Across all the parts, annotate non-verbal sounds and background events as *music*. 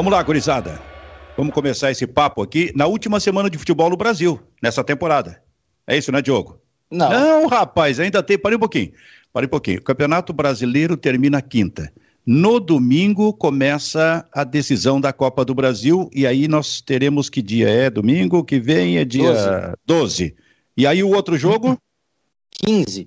Vamos lá, gurizada. Vamos começar esse papo aqui na última semana de futebol no Brasil, nessa temporada. É isso, né, Diogo? Não. Não, rapaz, ainda tem. Parei um pouquinho. Parei um pouquinho. O Campeonato Brasileiro termina quinta. No domingo começa a decisão da Copa do Brasil e aí nós teremos que dia é? Domingo que vem é dia 12. 12. E aí o outro jogo? 15.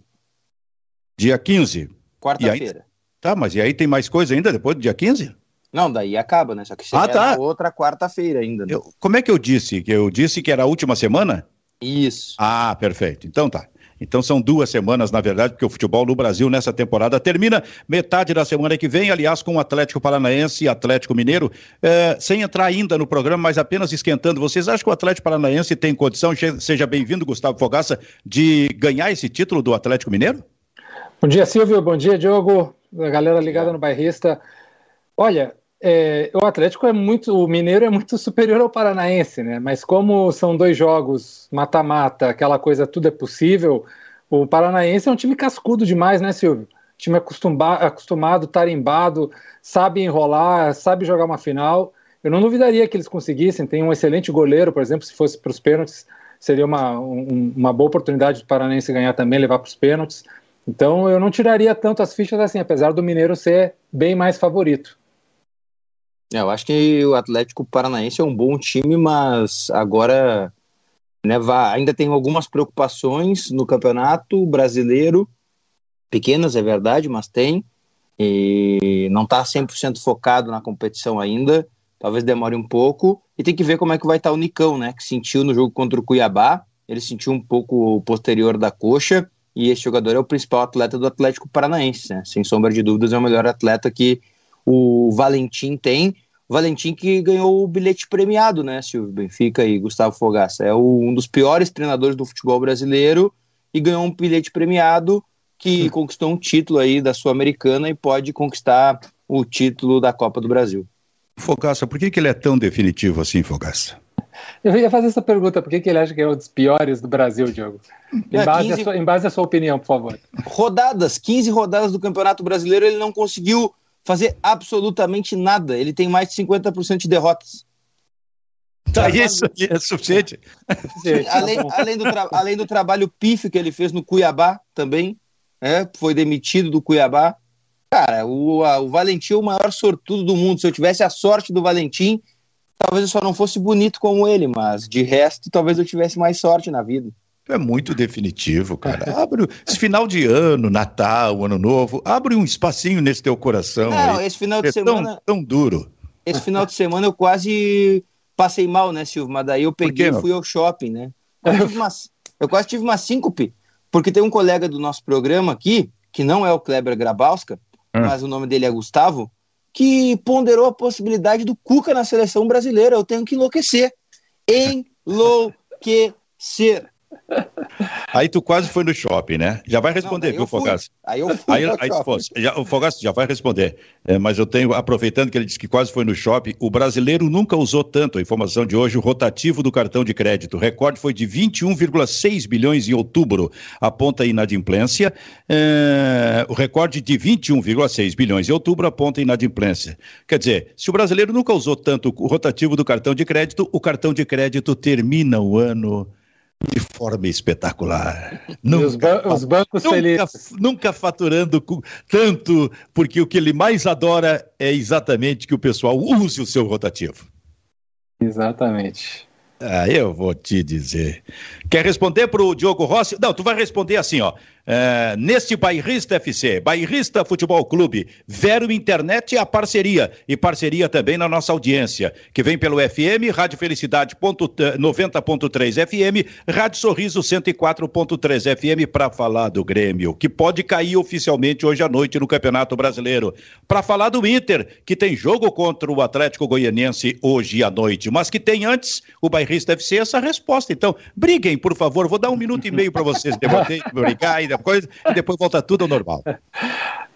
Dia 15. Quarta-feira. Tá, mas e aí tem mais coisa ainda depois do dia 15? Não, daí acaba, né? Só que ah, tá. outra quarta-feira ainda. Né? Eu, como é que eu disse? Que eu disse que era a última semana? Isso. Ah, perfeito. Então tá. Então são duas semanas, na verdade, porque o futebol no Brasil nessa temporada termina metade da semana que vem, aliás, com o Atlético Paranaense e Atlético Mineiro, é, sem entrar ainda no programa, mas apenas esquentando. Vocês acham que o Atlético Paranaense tem condição, seja bem-vindo, Gustavo Fogaça, de ganhar esse título do Atlético Mineiro? Bom dia, Silvio. Bom dia, Diogo. A galera ligada no bairrista. Olha, é, o Atlético é muito, o Mineiro é muito *laughs* superior ao Paranaense, né? Mas como são dois jogos mata-mata, aquela coisa tudo é possível, o Paranaense é um time cascudo demais, né, Silvio? Time acostumado, acostumado, tarimbado, sabe enrolar, sabe jogar uma final. Eu não duvidaria que eles conseguissem. Tem um excelente goleiro, por exemplo, se fosse para os pênaltis, seria uma, um, uma boa oportunidade do Paranaense ganhar também, levar para os pênaltis. Então eu não tiraria tanto as fichas assim, apesar do Mineiro ser bem mais favorito. É, eu acho que o Atlético Paranaense é um bom time, mas agora né, ainda tem algumas preocupações no campeonato brasileiro, pequenas, é verdade, mas tem, e não está 100% focado na competição ainda, talvez demore um pouco, e tem que ver como é que vai estar tá o Nicão, né, que sentiu no jogo contra o Cuiabá, ele sentiu um pouco posterior da coxa, e esse jogador é o principal atleta do Atlético Paranaense, né, sem sombra de dúvidas é o melhor atleta que o Valentim tem, Valentim que ganhou o bilhete premiado, né, Silvio Benfica e Gustavo Fogaça. É o, um dos piores treinadores do futebol brasileiro e ganhou um bilhete premiado que hum. conquistou um título aí da Sul-Americana e pode conquistar o título da Copa do Brasil. Fogaça, por que, que ele é tão definitivo assim, Fogaça? Eu ia fazer essa pergunta, por que, que ele acha que é um dos piores do Brasil, Diogo? Em, base 15... sua, em base à sua opinião, por favor. Rodadas, 15 rodadas do Campeonato Brasileiro, ele não conseguiu fazer absolutamente nada. Ele tem mais de 50% de derrotas. Tá, isso é suficiente. além, além, do além do trabalho pífio que ele fez no Cuiabá também, é, foi demitido do Cuiabá. Cara, o, a, o Valentim é o maior sortudo do mundo. Se eu tivesse a sorte do Valentim, talvez eu só não fosse bonito como ele, mas de resto, talvez eu tivesse mais sorte na vida. É muito definitivo, cara. Abre esse final de ano, Natal, Ano Novo, abre um espacinho nesse teu coração. Não, aí. esse final de é semana. Tão, tão, duro. Esse final de semana eu quase passei mal, né, Silvio? Mas daí eu peguei e fui ao shopping, né? Eu, uma, eu, quase tive uma síncope, porque tem um colega do nosso programa aqui, que não é o Kleber Grabowska, hum. mas o nome dele é Gustavo, que ponderou a possibilidade do Cuca na seleção brasileira. Eu tenho que enlouquecer. Enlouquecer. *laughs* Aí tu quase foi no shopping, né? Já vai responder, não, viu, Fogaça? Aí eu fui. Aí, aí já, o Fogaça já vai responder. É, mas eu tenho, aproveitando que ele disse que quase foi no shopping, o brasileiro nunca usou tanto, a informação de hoje, o rotativo do cartão de crédito. O recorde foi de 21,6 bilhões em outubro, aponta a inadimplência. É, o recorde de 21,6 bilhões em outubro aponta a inadimplência. Quer dizer, se o brasileiro nunca usou tanto o rotativo do cartão de crédito, o cartão de crédito termina o ano de forma espetacular. *laughs* Nunca, os, ba os, bancos nunca. Nunca faturando tanto, porque o que ele mais adora é exatamente que o pessoal use o seu rotativo. Exatamente. Ah, eu vou te dizer. Quer responder para o Diogo Rossi? Não, tu vai responder assim, ó. É, neste Bairrista FC, Bairrista Futebol Clube, Vero Internet é a parceria, e parceria também na nossa audiência, que vem pelo FM, Rádio Felicidade 90.3 FM, Rádio Sorriso 104.3 FM, para falar do Grêmio, que pode cair oficialmente hoje à noite no Campeonato Brasileiro. Para falar do Inter, que tem jogo contra o Atlético Goianiense hoje à noite, mas que tem antes o Bairrista FC essa resposta. Então, briguem, por favor, vou dar um minuto e meio para vocês *laughs* debater, brigar e coisa, e depois volta tudo ao normal.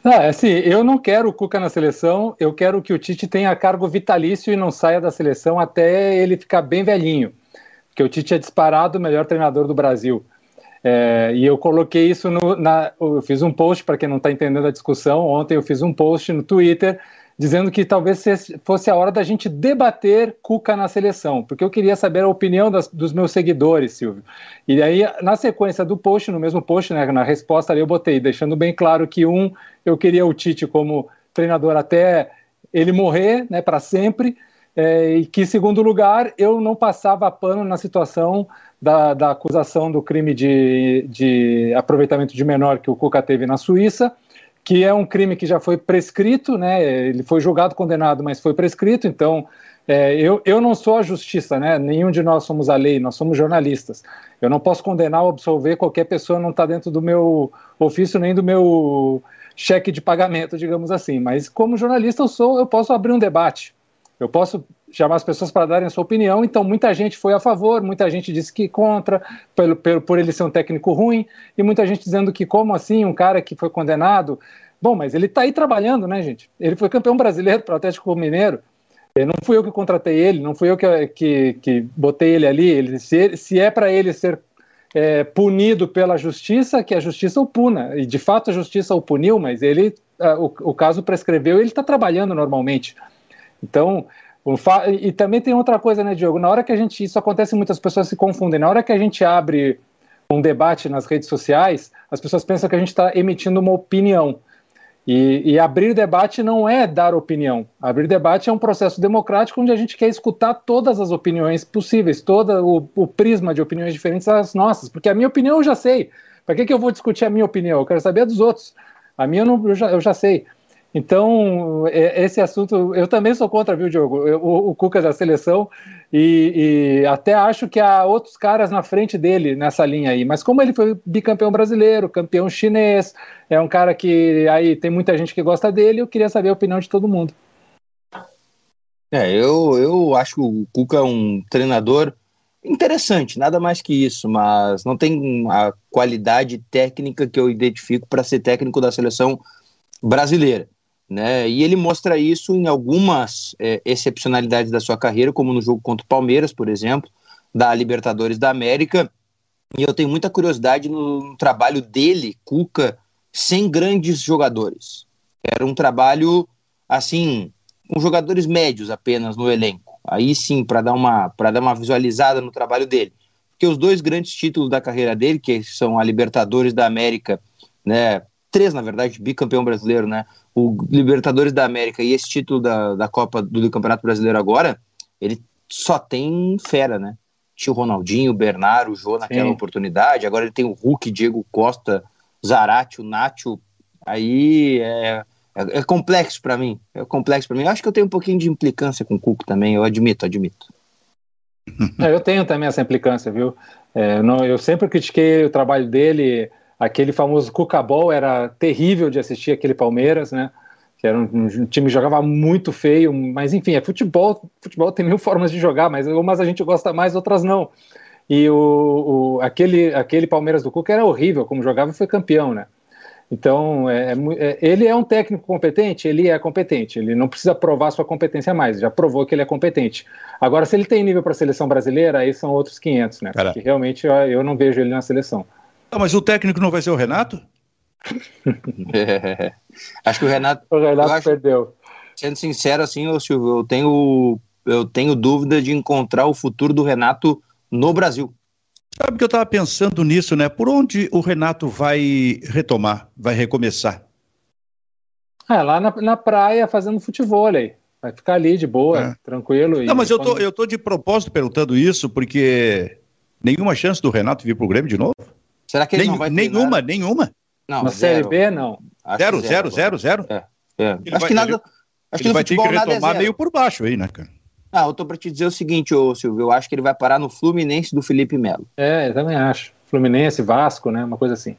Ah, assim, eu não quero o Cuca na seleção, eu quero que o Tite tenha cargo vitalício e não saia da seleção até ele ficar bem velhinho. Porque o Tite é disparado o melhor treinador do Brasil. É, e eu coloquei isso no. Na, eu fiz um post, para quem não está entendendo a discussão, ontem eu fiz um post no Twitter dizendo que talvez fosse a hora da gente debater Cuca na seleção, porque eu queria saber a opinião das, dos meus seguidores, Silvio. E aí, na sequência do post, no mesmo post, né, na resposta ali eu botei, deixando bem claro que um, eu queria o Tite como treinador até ele morrer, né, para sempre, é, e que, segundo lugar, eu não passava pano na situação da, da acusação do crime de, de aproveitamento de menor que o Cuca teve na Suíça, que é um crime que já foi prescrito, né? Ele foi julgado, condenado, mas foi prescrito. Então, é, eu, eu não sou a justiça, né? Nenhum de nós somos a lei, nós somos jornalistas. Eu não posso condenar ou absolver qualquer pessoa, não está dentro do meu ofício nem do meu cheque de pagamento, digamos assim. Mas como jornalista eu sou, eu posso abrir um debate. Eu posso chamar as pessoas para darem a sua opinião. Então, muita gente foi a favor, muita gente disse que contra, pelo, pelo, por ele ser um técnico ruim, e muita gente dizendo que, como assim, um cara que foi condenado. Bom, mas ele está aí trabalhando, né, gente? Ele foi campeão brasileiro para o Atlético Mineiro. Não fui eu que contratei ele, não fui eu que, que, que botei ele ali. Ele, se, se é para ele ser é, punido pela justiça, que a justiça o puna. E de fato a justiça o puniu, mas ele, o, o caso prescreveu e ele está trabalhando normalmente. Então, e também tem outra coisa, né, Diogo? Na hora que a gente. Isso acontece, muitas pessoas se confundem. Na hora que a gente abre um debate nas redes sociais, as pessoas pensam que a gente está emitindo uma opinião. E, e, abrir debate não é dar opinião. Abrir debate é um processo democrático onde a gente quer escutar todas as opiniões possíveis, todo o, o prisma de opiniões diferentes das nossas, porque a minha opinião eu já sei. Para que, que eu vou discutir a minha opinião? Eu quero saber a dos outros. A minha eu, não, eu, já, eu já sei. Então, é, esse assunto, eu também sou contra, viu, Diogo? O, o Cuca da seleção, e, e, até acho que há outros caras na frente dele nessa linha aí. Mas como ele foi bicampeão brasileiro, campeão chinês, é um cara que aí tem muita gente que gosta dele, eu queria saber a opinião de todo mundo. É, eu, eu acho o Cuca é um treinador interessante, nada mais que isso, mas não tem a qualidade técnica que eu identifico para ser técnico da seleção brasileira né? E ele mostra isso em algumas é, excepcionalidades da sua carreira, como no jogo contra o Palmeiras, por exemplo, da Libertadores da América. E eu tenho muita curiosidade no, trabalho dele, Cuca, sem grandes jogadores. Era um trabalho assim, com jogadores médios apenas no elenco. Aí sim, para dar uma para dar uma visualizada no trabalho dele. Porque os dois grandes títulos da carreira dele, que são a Libertadores da América, né, três na verdade, bicampeão brasileiro, né, o Libertadores da América e esse título da, da Copa do Campeonato Brasileiro agora, ele só tem fera, né? Tinha o Ronaldinho, o Bernardo, o Jô naquela Sim. oportunidade, agora ele tem o Hulk, Diego Costa, Zarate, o Nacho, aí é, é, é complexo para mim, é complexo para mim. Eu acho que eu tenho um pouquinho de implicância com o Cuco também, eu admito, admito. *laughs* É, eu tenho também essa implicância, viu? É, não, eu sempre critiquei o trabalho dele, Aquele famoso Cucabol era terrível de assistir aquele Palmeiras, né? Que era um, um, time que jogava muito feio, mas enfim, é futebol. Futebol tem mil *laughs* formas de jogar, mas umas a gente gosta mais, outras não. E o, o aquele, aquele Palmeiras do Cuca era horrível, como jogava e foi campeão, né? Então, é, é, é, ele é um técnico competente? Ele é competente. Ele não precisa provar sua competência mais. Já provou que ele é competente. Agora, se ele tem nível para a seleção brasileira, aí são outros 500, né? Porque realmente eu, eu não vejo ele na seleção. Ah, mas o técnico não vai ser o Renato? *laughs* é, acho que o Renato. O Renato acho, perdeu. Sendo sincero, assim, ô Silvio, eu tenho, eu tenho dúvida de encontrar o futuro do Renato no Brasil. Sabe que eu estava pensando nisso, né? Por onde o Renato vai retomar, vai recomeçar? É, lá na, na praia fazendo futebol aí. Vai ficar ali de boa, é. tranquilo. Não, mas eu tô, eu tô de propósito perguntando isso, porque nenhuma chance do Renato vir pro Grêmio de novo? Será que ele Nem, não vai treinar? Nenhuma, nenhuma. Não, Na. Série B, não. zero, zero, zero, zero, É, é. Acho vai, que nada. Ele, acho ele que vai ter que é retomar é meio por baixo aí, né, cara? Ah, eu tô pra te dizer o seguinte, ô Silvio, eu acho que ele vai parar no Fluminense do Felipe Melo. É, eu também acho. Fluminense, Vasco, né? Uma coisa assim.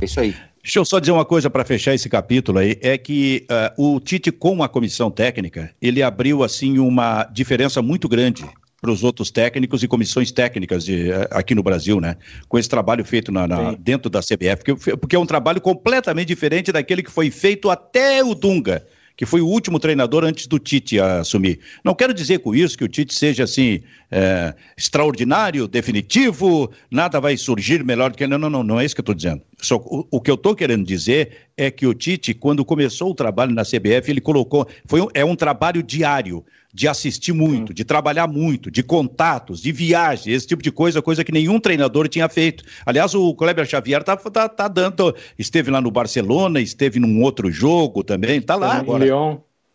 É isso aí. Deixa eu só dizer uma coisa para fechar esse capítulo aí, é que uh, o Tite com a comissão técnica, ele abriu assim uma diferença muito grande para os outros técnicos e comissões técnicas de, eh, aqui no Brasil, né? Com esse trabalho feito na, na, dentro da CBF, porque, porque é um trabalho completamente diferente daquele que foi feito até o Dunga que foi o último treinador antes do Tite assumir. Não quero dizer com isso que o Tite seja assim é, extraordinário, definitivo, nada vai surgir melhor do que. Não, não, não, não é isso que eu estou dizendo. Só, o, o, que eu estou querendo dizer é que o Tite, quando começou o trabalho na CBF, ele colocou. Foi um, é um trabalho diário de assistir muito, de trabalhar muito, de contatos, de viagem, esse tipo de coisa, coisa que nenhum treinador tinha feito. Aliás, o Kleber Xavier tá, tá, tá dando. Esteve lá no Barcelona, esteve num outro jogo também, tá lá agora.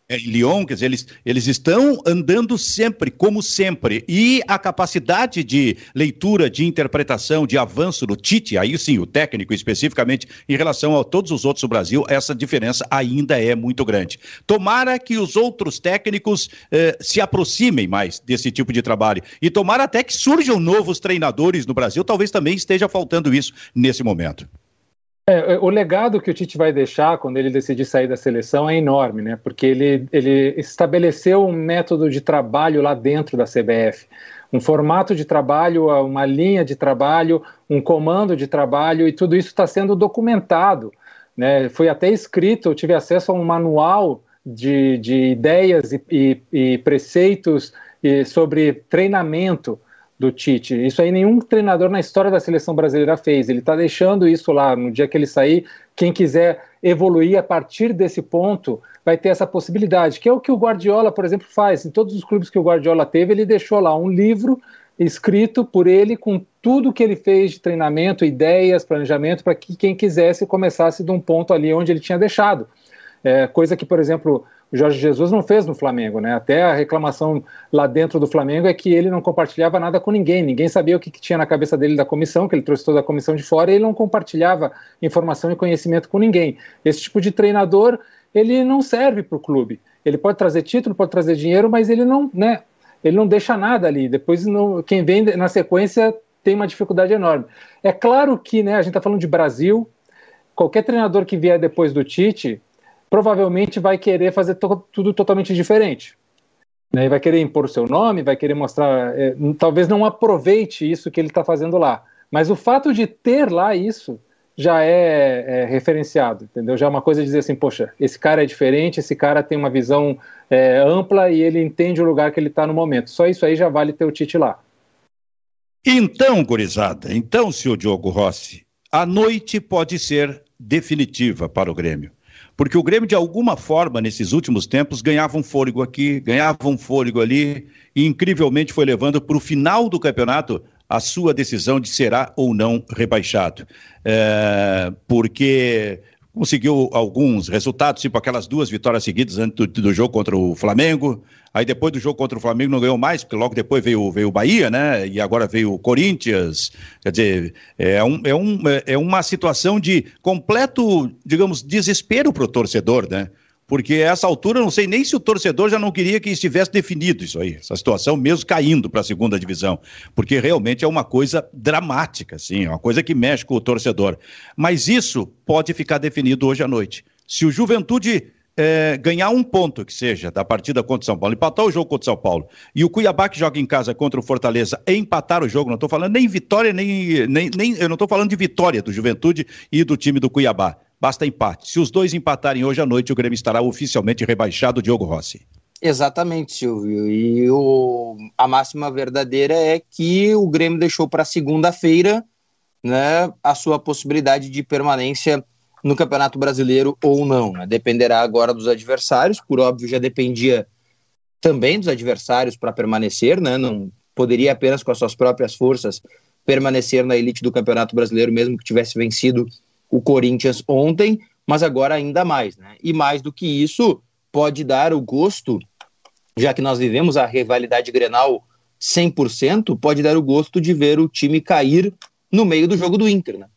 Lyon em Lyon, quer dizer, eles, eles estão andando sempre, como sempre. E a capacidade de leitura, de interpretação, de avanço do Tite, aí sim, o técnico especificamente, em relação a todos os outros do Brasil, essa diferença ainda é muito grande. Tomara que os outros técnicos eh, se aproximem mais desse tipo de trabalho. E tomara até que surjam novos treinadores no Brasil, talvez também esteja faltando isso nesse momento. É, é, o legado que o Tite vai deixar quando ele decidir sair da seleção é enorme, né? Porque ele, ele estabeleceu um método de trabalho lá dentro da CBF, um formato de trabalho, uma linha de trabalho, um comando de trabalho, e tudo isso está sendo documentado. Né? Foi até escrito, eu tive acesso a um manual de, de ideias e, e, e preceitos e sobre treinamento do Tite. Isso aí nenhum treinador na história da seleção brasileira fez. Ele está deixando isso lá. No dia que ele sair, quem quiser evoluir a partir desse ponto vai ter essa possibilidade, que é o que o Guardiola, por exemplo, faz. Em todos os clubes que o Guardiola teve, ele deixou lá um livro escrito por ele com tudo que ele fez de treinamento, ideias, planejamento, para que quem quisesse começasse de um ponto ali onde ele tinha deixado. É, coisa que, por exemplo, o Jorge Jesus não fez no Flamengo, né? Até a reclamação lá dentro do Flamengo é que ele não compartilhava nada com ninguém, ninguém sabia o que, que, tinha na cabeça dele da comissão, que ele trouxe toda a comissão de fora e ele não compartilhava informação e conhecimento com ninguém. Esse tipo de treinador, ele não serve para o clube. Ele pode trazer título, pode trazer dinheiro, mas ele não, né? Ele não deixa nada ali. Depois, não, quem vem na sequência tem uma dificuldade enorme. É claro que, né? A gente está falando de Brasil. Qualquer treinador que vier depois do Tite, provavelmente vai querer fazer to tudo totalmente diferente. Né? Vai querer impor o seu nome, vai querer mostrar. É, talvez não aproveite isso que ele está fazendo lá. Mas o fato de ter lá isso já é, é, referenciado, entendeu? Já é uma coisa de dizer assim, poxa, esse cara é diferente, esse cara tem uma visão é, ampla e ele entende o lugar que ele está no momento. Só isso aí já vale ter o Tite lá. Então, gurizada, então, senhor Diogo Rossi, a noite pode ser definitiva para o Grêmio. Porque o Grêmio, de alguma forma, nesses últimos tempos, ganhava um fôlego aqui, ganhava um fôlego ali, e incrivelmente foi levando para o final do campeonato a sua decisão de será ou não rebaixado. É, porque conseguiu alguns resultados, tipo aquelas duas vitórias seguidas antes do, do, jogo contra o Flamengo. Aí depois do jogo contra o Flamengo não ganhou mais, porque logo depois veio, veio o Bahia, né? E agora veio o Corinthians. Quer dizer, é, um, é, um, é uma situação de completo, digamos, desespero para o torcedor, né? Porque a essa altura não sei nem se o torcedor já não queria que estivesse definido isso aí, essa situação mesmo caindo para a segunda divisão, porque realmente é uma coisa dramática, assim, é uma coisa que mexe com o torcedor. Mas isso pode ficar definido hoje à noite. Se o Juventude é, ganhar um ponto que seja da partida contra o São Paulo, empatar o jogo contra o São Paulo, e o Cuiabá que joga em casa contra o Fortaleza empatar o jogo, não estou falando nem vitória, nem, nem, nem eu não estou falando de vitória do Juventude e do time do Cuiabá basta empate. Se os dois empatarem hoje à noite, o Grêmio estará oficialmente rebaixado, Diogo Rossi. Exatamente, Silvio. E o, a máxima verdadeira é que o Grêmio deixou para segunda-feira né, a sua possibilidade de permanência no Campeonato Brasileiro ou não. Né? Dependerá agora dos adversários, por óbvio, já dependia também dos adversários para permanecer, né? não poderia apenas com as suas próprias forças permanecer na elite do Campeonato Brasileiro, mesmo que tivesse vencido o Corinthians ontem, mas agora ainda mais, né? E mais do que isso, pode dar o gosto, já que nós vivemos a rivalidade Grenal 100%, pode dar o gosto de ver o time cair no meio do jogo do Inter, né?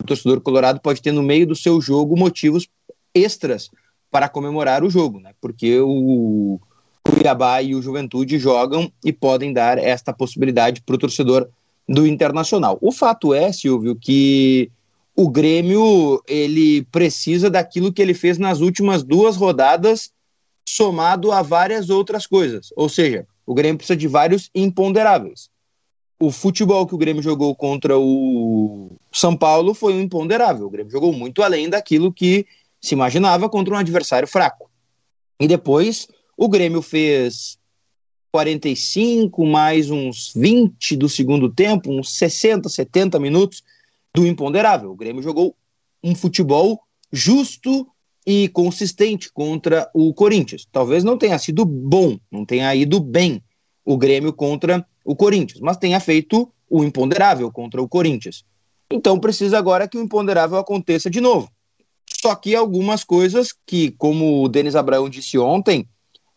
O torcedor colorado pode ter no meio do seu jogo motivos extras para comemorar o jogo, né? Porque o Cuiabá e o Juventude jogam e podem dar esta possibilidade para o torcedor do Internacional. O fato é, Silvio, que o Grêmio ele precisa daquilo que ele fez nas últimas duas rodadas, somado a várias outras coisas. Ou seja, o Grêmio precisa de vários imponderáveis. O futebol que o Grêmio jogou contra o São Paulo foi um imponderável. O Grêmio jogou muito além daquilo que se imaginava contra um adversário fraco. E depois o Grêmio fez 45 mais uns 20 do segundo tempo, uns 60, 70 minutos do imponderável. O Grêmio jogou um futebol justo e consistente contra o Corinthians. Talvez não tenha sido bom, não tenha ido bem o Grêmio contra o Corinthians, mas tenha feito o imponderável contra o Corinthians. Então precisa agora que o imponderável aconteça de novo. Só que algumas coisas que, como o Denis Abraão disse ontem,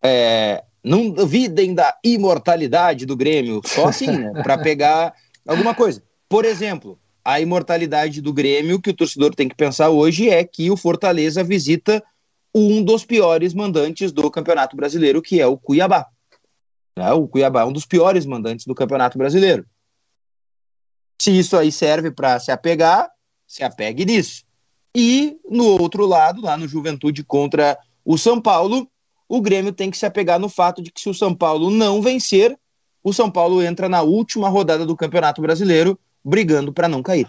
é, não duvidem da imortalidade do Grêmio, só assim, né, para *laughs* pegar alguma coisa. Por exemplo, a imortalidade do Grêmio que o torcedor tem que pensar hoje é que o Fortaleza visita um dos piores mandantes do Campeonato Brasileiro, que é o Cuiabá. É, o Cuiabá é um dos piores mandantes do Campeonato Brasileiro. Se isso aí serve para se apegar, se apegue nisso. E no outro lado, lá no Juventude contra o São Paulo, o Grêmio tem que se apegar no fato de que se o São Paulo não vencer, o São Paulo entra na última rodada do Campeonato Brasileiro brigando para não cair.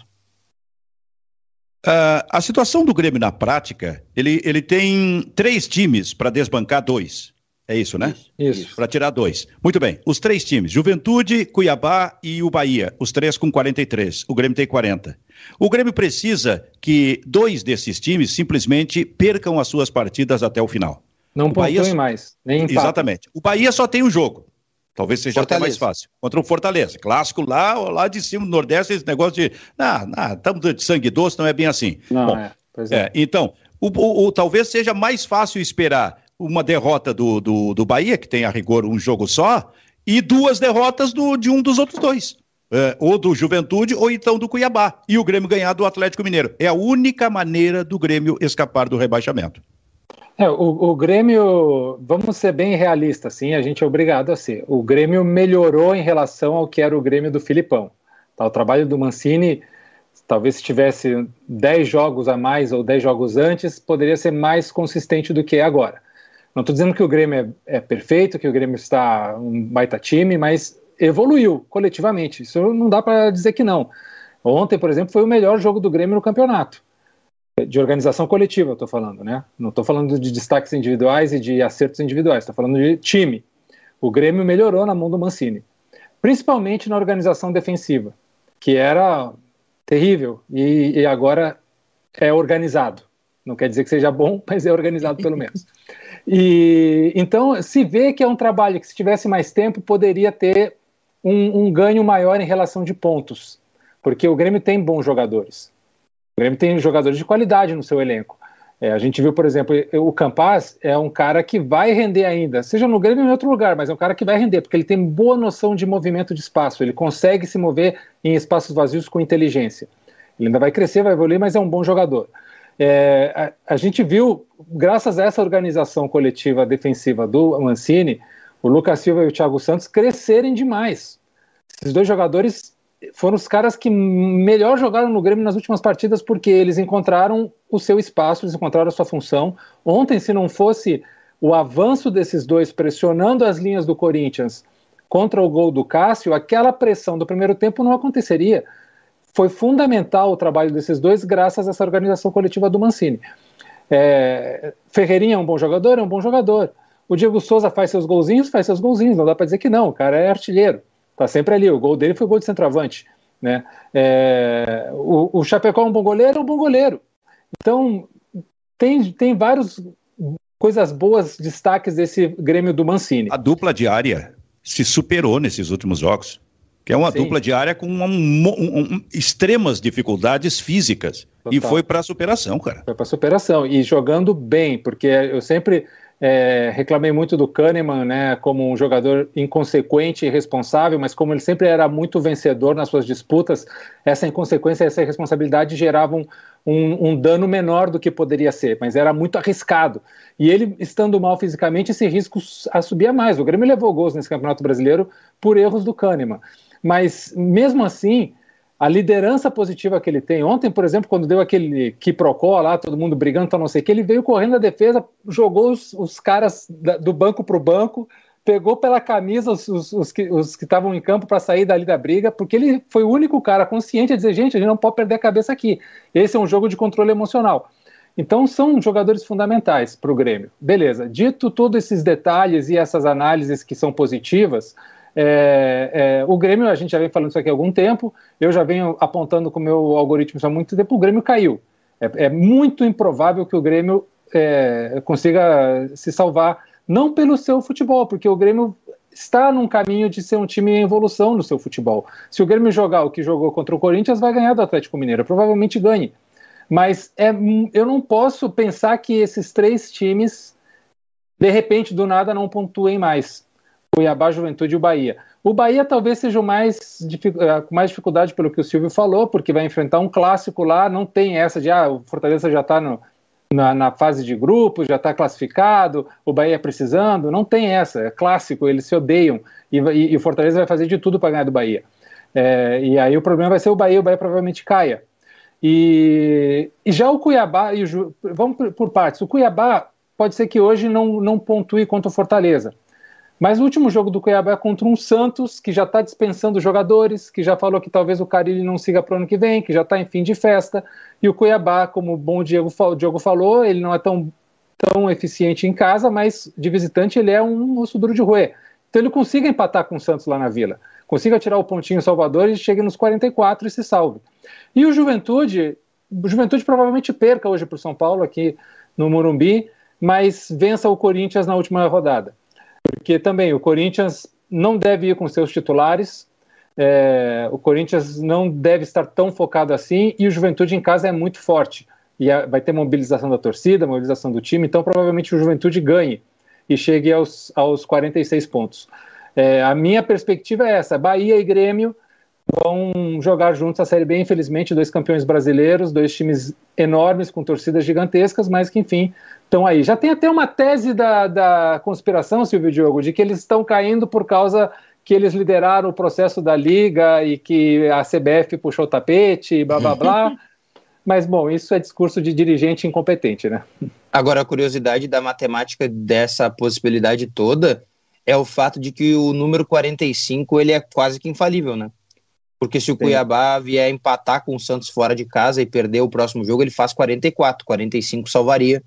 Uh, a situação do Grêmio na prática, ele, ele tem três times para desbancar dois. É isso, né? Isso. isso. Para tirar dois. Muito bem. Os três times: Juventude, Cuiabá e o Bahia. Os três com 43. O Grêmio tem 40. O Grêmio precisa que dois desses times simplesmente percam as suas partidas até o final. Não pontuem mais. Nem Exatamente. O Bahia só tem um jogo. Talvez seja Fortaleza. até mais fácil. Contra o Fortaleza. Clássico lá, lá de cima do Nordeste, esse negócio de. Ah, ah estamos de sangue doce, não é bem assim. Não, Bom, é. é. é. Então, o, o, o, talvez seja mais fácil esperar uma derrota do, do, do Bahia, que tem a rigor um jogo só, e duas derrotas do, de um dos outros dois. É, ou do Juventude, ou então do Cuiabá. E o Grêmio ganhar do Atlético Mineiro. É a única maneira do Grêmio escapar do rebaixamento. É, o, o, Grêmio, vamos ser bem realistas, sim, a gente é obrigado a ser. O Grêmio melhorou em relação ao que era o Grêmio do Filipão. Tá, o trabalho do Mancini, talvez se tivesse 10 jogos a mais ou 10 jogos antes, poderia ser mais consistente do que é agora. Não estou dizendo que o Grêmio é, é, perfeito, que o Grêmio está um baita time, mas evoluiu coletivamente. Isso não dá para dizer que não. Ontem, por exemplo, foi o melhor jogo do Grêmio no campeonato de organização coletiva, eu estou falando, né? Não estou falando de destaques individuais e de acertos individuais, estou falando de time. O Grêmio melhorou na mão do Mancini, principalmente na organização defensiva, que era terrível e, e agora é organizado. Não quer dizer que seja bom, mas é organizado pelo menos. E então se vê que é um trabalho que se tivesse mais tempo poderia ter um, um ganho maior em relação de pontos, porque o Grêmio tem bons jogadores. O Grêmio tem jogadores de qualidade no seu elenco. É, a gente viu, por exemplo, o Campas é um cara que vai render ainda, seja no Grêmio ou em outro lugar, mas é um cara que vai render, porque ele tem boa noção de movimento de espaço, ele consegue se mover em espaços vazios com inteligência. Ele ainda vai crescer, vai evoluir, mas é um bom jogador. É, a, a, gente viu, graças a essa organização coletiva defensiva do Mancini, o Lucas Silva e o Thiago Santos crescerem demais. Esses dois jogadores foram os caras que melhor jogaram no Grêmio nas últimas partidas porque eles encontraram o seu espaço, eles encontraram a sua função. Ontem, se não fosse o avanço desses dois pressionando as linhas do Corinthians contra o gol do Cássio, aquela pressão do primeiro tempo não aconteceria. Foi fundamental o trabalho desses dois, graças a essa organização coletiva do Mancini. É, Ferreirinha é um bom jogador? É um bom jogador. O Diego Souza faz seus golzinhos? Faz seus golzinhos, não dá para dizer que não, o cara é artilheiro. Tá sempre ali. O gol dele foi o gol de centroavante. Né? É, o, o Chapecó é um bom goleiro, é um bom goleiro. Então, tem, tem várias coisas boas, destaques desse Grêmio do Mancini. A dupla diária se superou nesses últimos jogos. Que é uma Sim. dupla diária com um, um, um, extremas dificuldades físicas. Total. E foi para superação, cara. Foi para superação. E jogando bem, porque eu sempre é, reclamei muito do Kahneman, né, como um jogador inconsequente e irresponsável, mas como ele sempre era muito vencedor nas suas disputas, essa inconsequência, essa irresponsabilidade geravam um, um, dano menor do que poderia ser, mas era muito arriscado. E ele, estando mal fisicamente, esse risco subia mais. O Grêmio levou gols nesse Campeonato Brasileiro por erros do Kahneman. Mas, mesmo assim, a liderança positiva que ele tem. Ontem, por exemplo, quando deu aquele quiprocó lá, todo mundo brigando para não sei o que, ele veio correndo na defesa, jogou os, os caras da, do banco para o banco, pegou pela camisa os, os, os que estavam em campo para sair dali da briga, porque ele foi o único cara consciente a dizer: gente, a gente não pode perder a cabeça aqui. Esse é um jogo de controle emocional. Então, são jogadores fundamentais para o Grêmio. Beleza, dito todos esses detalhes e essas análises que são positivas. É, é, o Grêmio, a gente já vem falando isso aqui há algum tempo, eu já venho apontando com o meu algoritmo há muito tempo, o Grêmio caiu. É, é muito improvável que o Grêmio é, consiga se salvar, não pelo seu futebol, porque o Grêmio está num caminho de ser um time em evolução no seu futebol. Se o Grêmio jogar o que jogou contra o Corinthians, vai ganhar do Atlético Mineiro, provavelmente ganhe. Mas é, eu não posso pensar que esses três times, de repente, do nada, não pontuem mais. Cuiabá, Juventude e o Bahia. O Bahia talvez seja o mais é, com mais dificuldade pelo que o Silvio falou, porque vai enfrentar um clássico lá, não tem essa de ah, o Fortaleza já está na, na, fase de grupos, já está classificado, o Bahia precisando, não tem essa, é clássico, eles se odeiam e, e, e o Fortaleza vai fazer de tudo para ganhar do Bahia. É, e aí o problema vai ser o Bahia, o Bahia provavelmente caia. E, e já o Cuiabá, e o, vamos por partes, o Cuiabá pode ser que hoje não, não pontue contra o Fortaleza. Mas o último jogo do Cuiabá é contra um Santos que já está dispensando jogadores, que já falou que talvez o Carilli não siga para o ano que vem, que já está em fim de festa. E o Cuiabá, como o bom Diego, o Diogo falou, ele não é tão, tão eficiente em casa, mas de visitante ele é um osso duro de roer. Então ele consiga empatar com o Santos lá na Vila, consiga tirar o pontinho em Salvador e chegue nos 44 e se salve. E o Juventude, o Juventude provavelmente perca hoje para o São Paulo aqui no Morumbi, mas vença o Corinthians na última rodada porque também o Corinthians não deve ir com seus titulares, é, o Corinthians não deve estar tão focado assim e o Juventude em casa é muito forte e vai ter mobilização da torcida, mobilização do time, então provavelmente o Juventude ganhe e chegue aos, aos 46 pontos. É, a minha perspectiva é essa: Bahia e Grêmio vão jogar juntos a Série B, infelizmente, dois campeões brasileiros, dois times enormes com torcidas gigantescas, mas que enfim estão aí. Já tem até uma tese da, da conspiração, Silvio Diogo, de que eles estão caindo por causa que eles lideraram o processo da liga e que a CBF puxou o tapete, blá blá blá. *laughs* Mas, bom, isso é discurso de dirigente incompetente, né? Agora, a curiosidade da matemática dessa possibilidade toda é o fato de que o número 45 ele é quase que infalível, né? Porque se o Sim. Cuiabá vier empatar com o Santos fora de casa e perder o próximo jogo, ele faz 44, 45 salvaria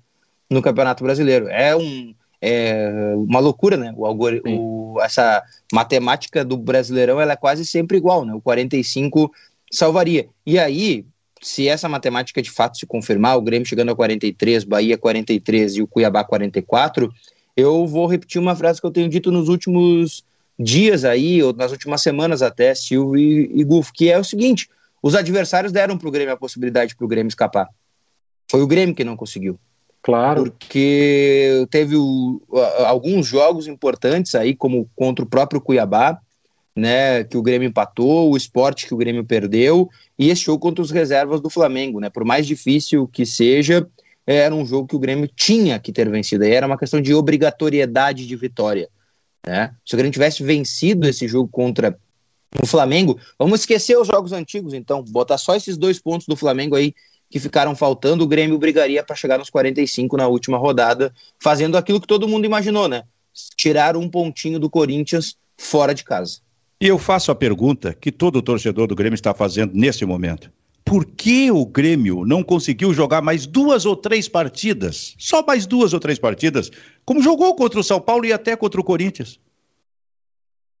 no Campeonato Brasileiro. É, um, é uma loucura, né? O, o, essa matemática do Brasileirão ela é quase sempre igual, né? O 45 salvaria. E aí, se essa matemática de fato se confirmar, o Grêmio chegando a 43, Bahia 43 e o Cuiabá 44, eu vou repetir uma frase que eu tenho dito nos últimos dias aí, ou nas últimas semanas até, Silvio e, e Gufo, que é o seguinte: os adversários deram para o Grêmio a possibilidade para o Grêmio escapar. Foi o Grêmio que não conseguiu. Claro. Porque teve o, alguns jogos importantes aí, como contra o próprio Cuiabá, né, que o Grêmio empatou, o esporte que o Grêmio perdeu, e esse jogo contra os reservas do Flamengo, né? Por mais difícil que seja, era um jogo que o Grêmio tinha que ter vencido. E era uma questão de obrigatoriedade de vitória. Né? Se o Grêmio tivesse vencido esse jogo contra o Flamengo, vamos esquecer os jogos antigos, então, botar só esses dois pontos do Flamengo aí que ficaram faltando, o Grêmio brigaria para chegar nos 45 na última rodada, fazendo aquilo que todo mundo imaginou, né? Tirar um pontinho do Corinthians fora de casa. E eu faço a pergunta que todo torcedor do Grêmio está fazendo nesse momento. Por que o Grêmio não conseguiu jogar mais duas ou três partidas? Só mais duas ou três partidas, como jogou contra o São Paulo e até contra o Corinthians.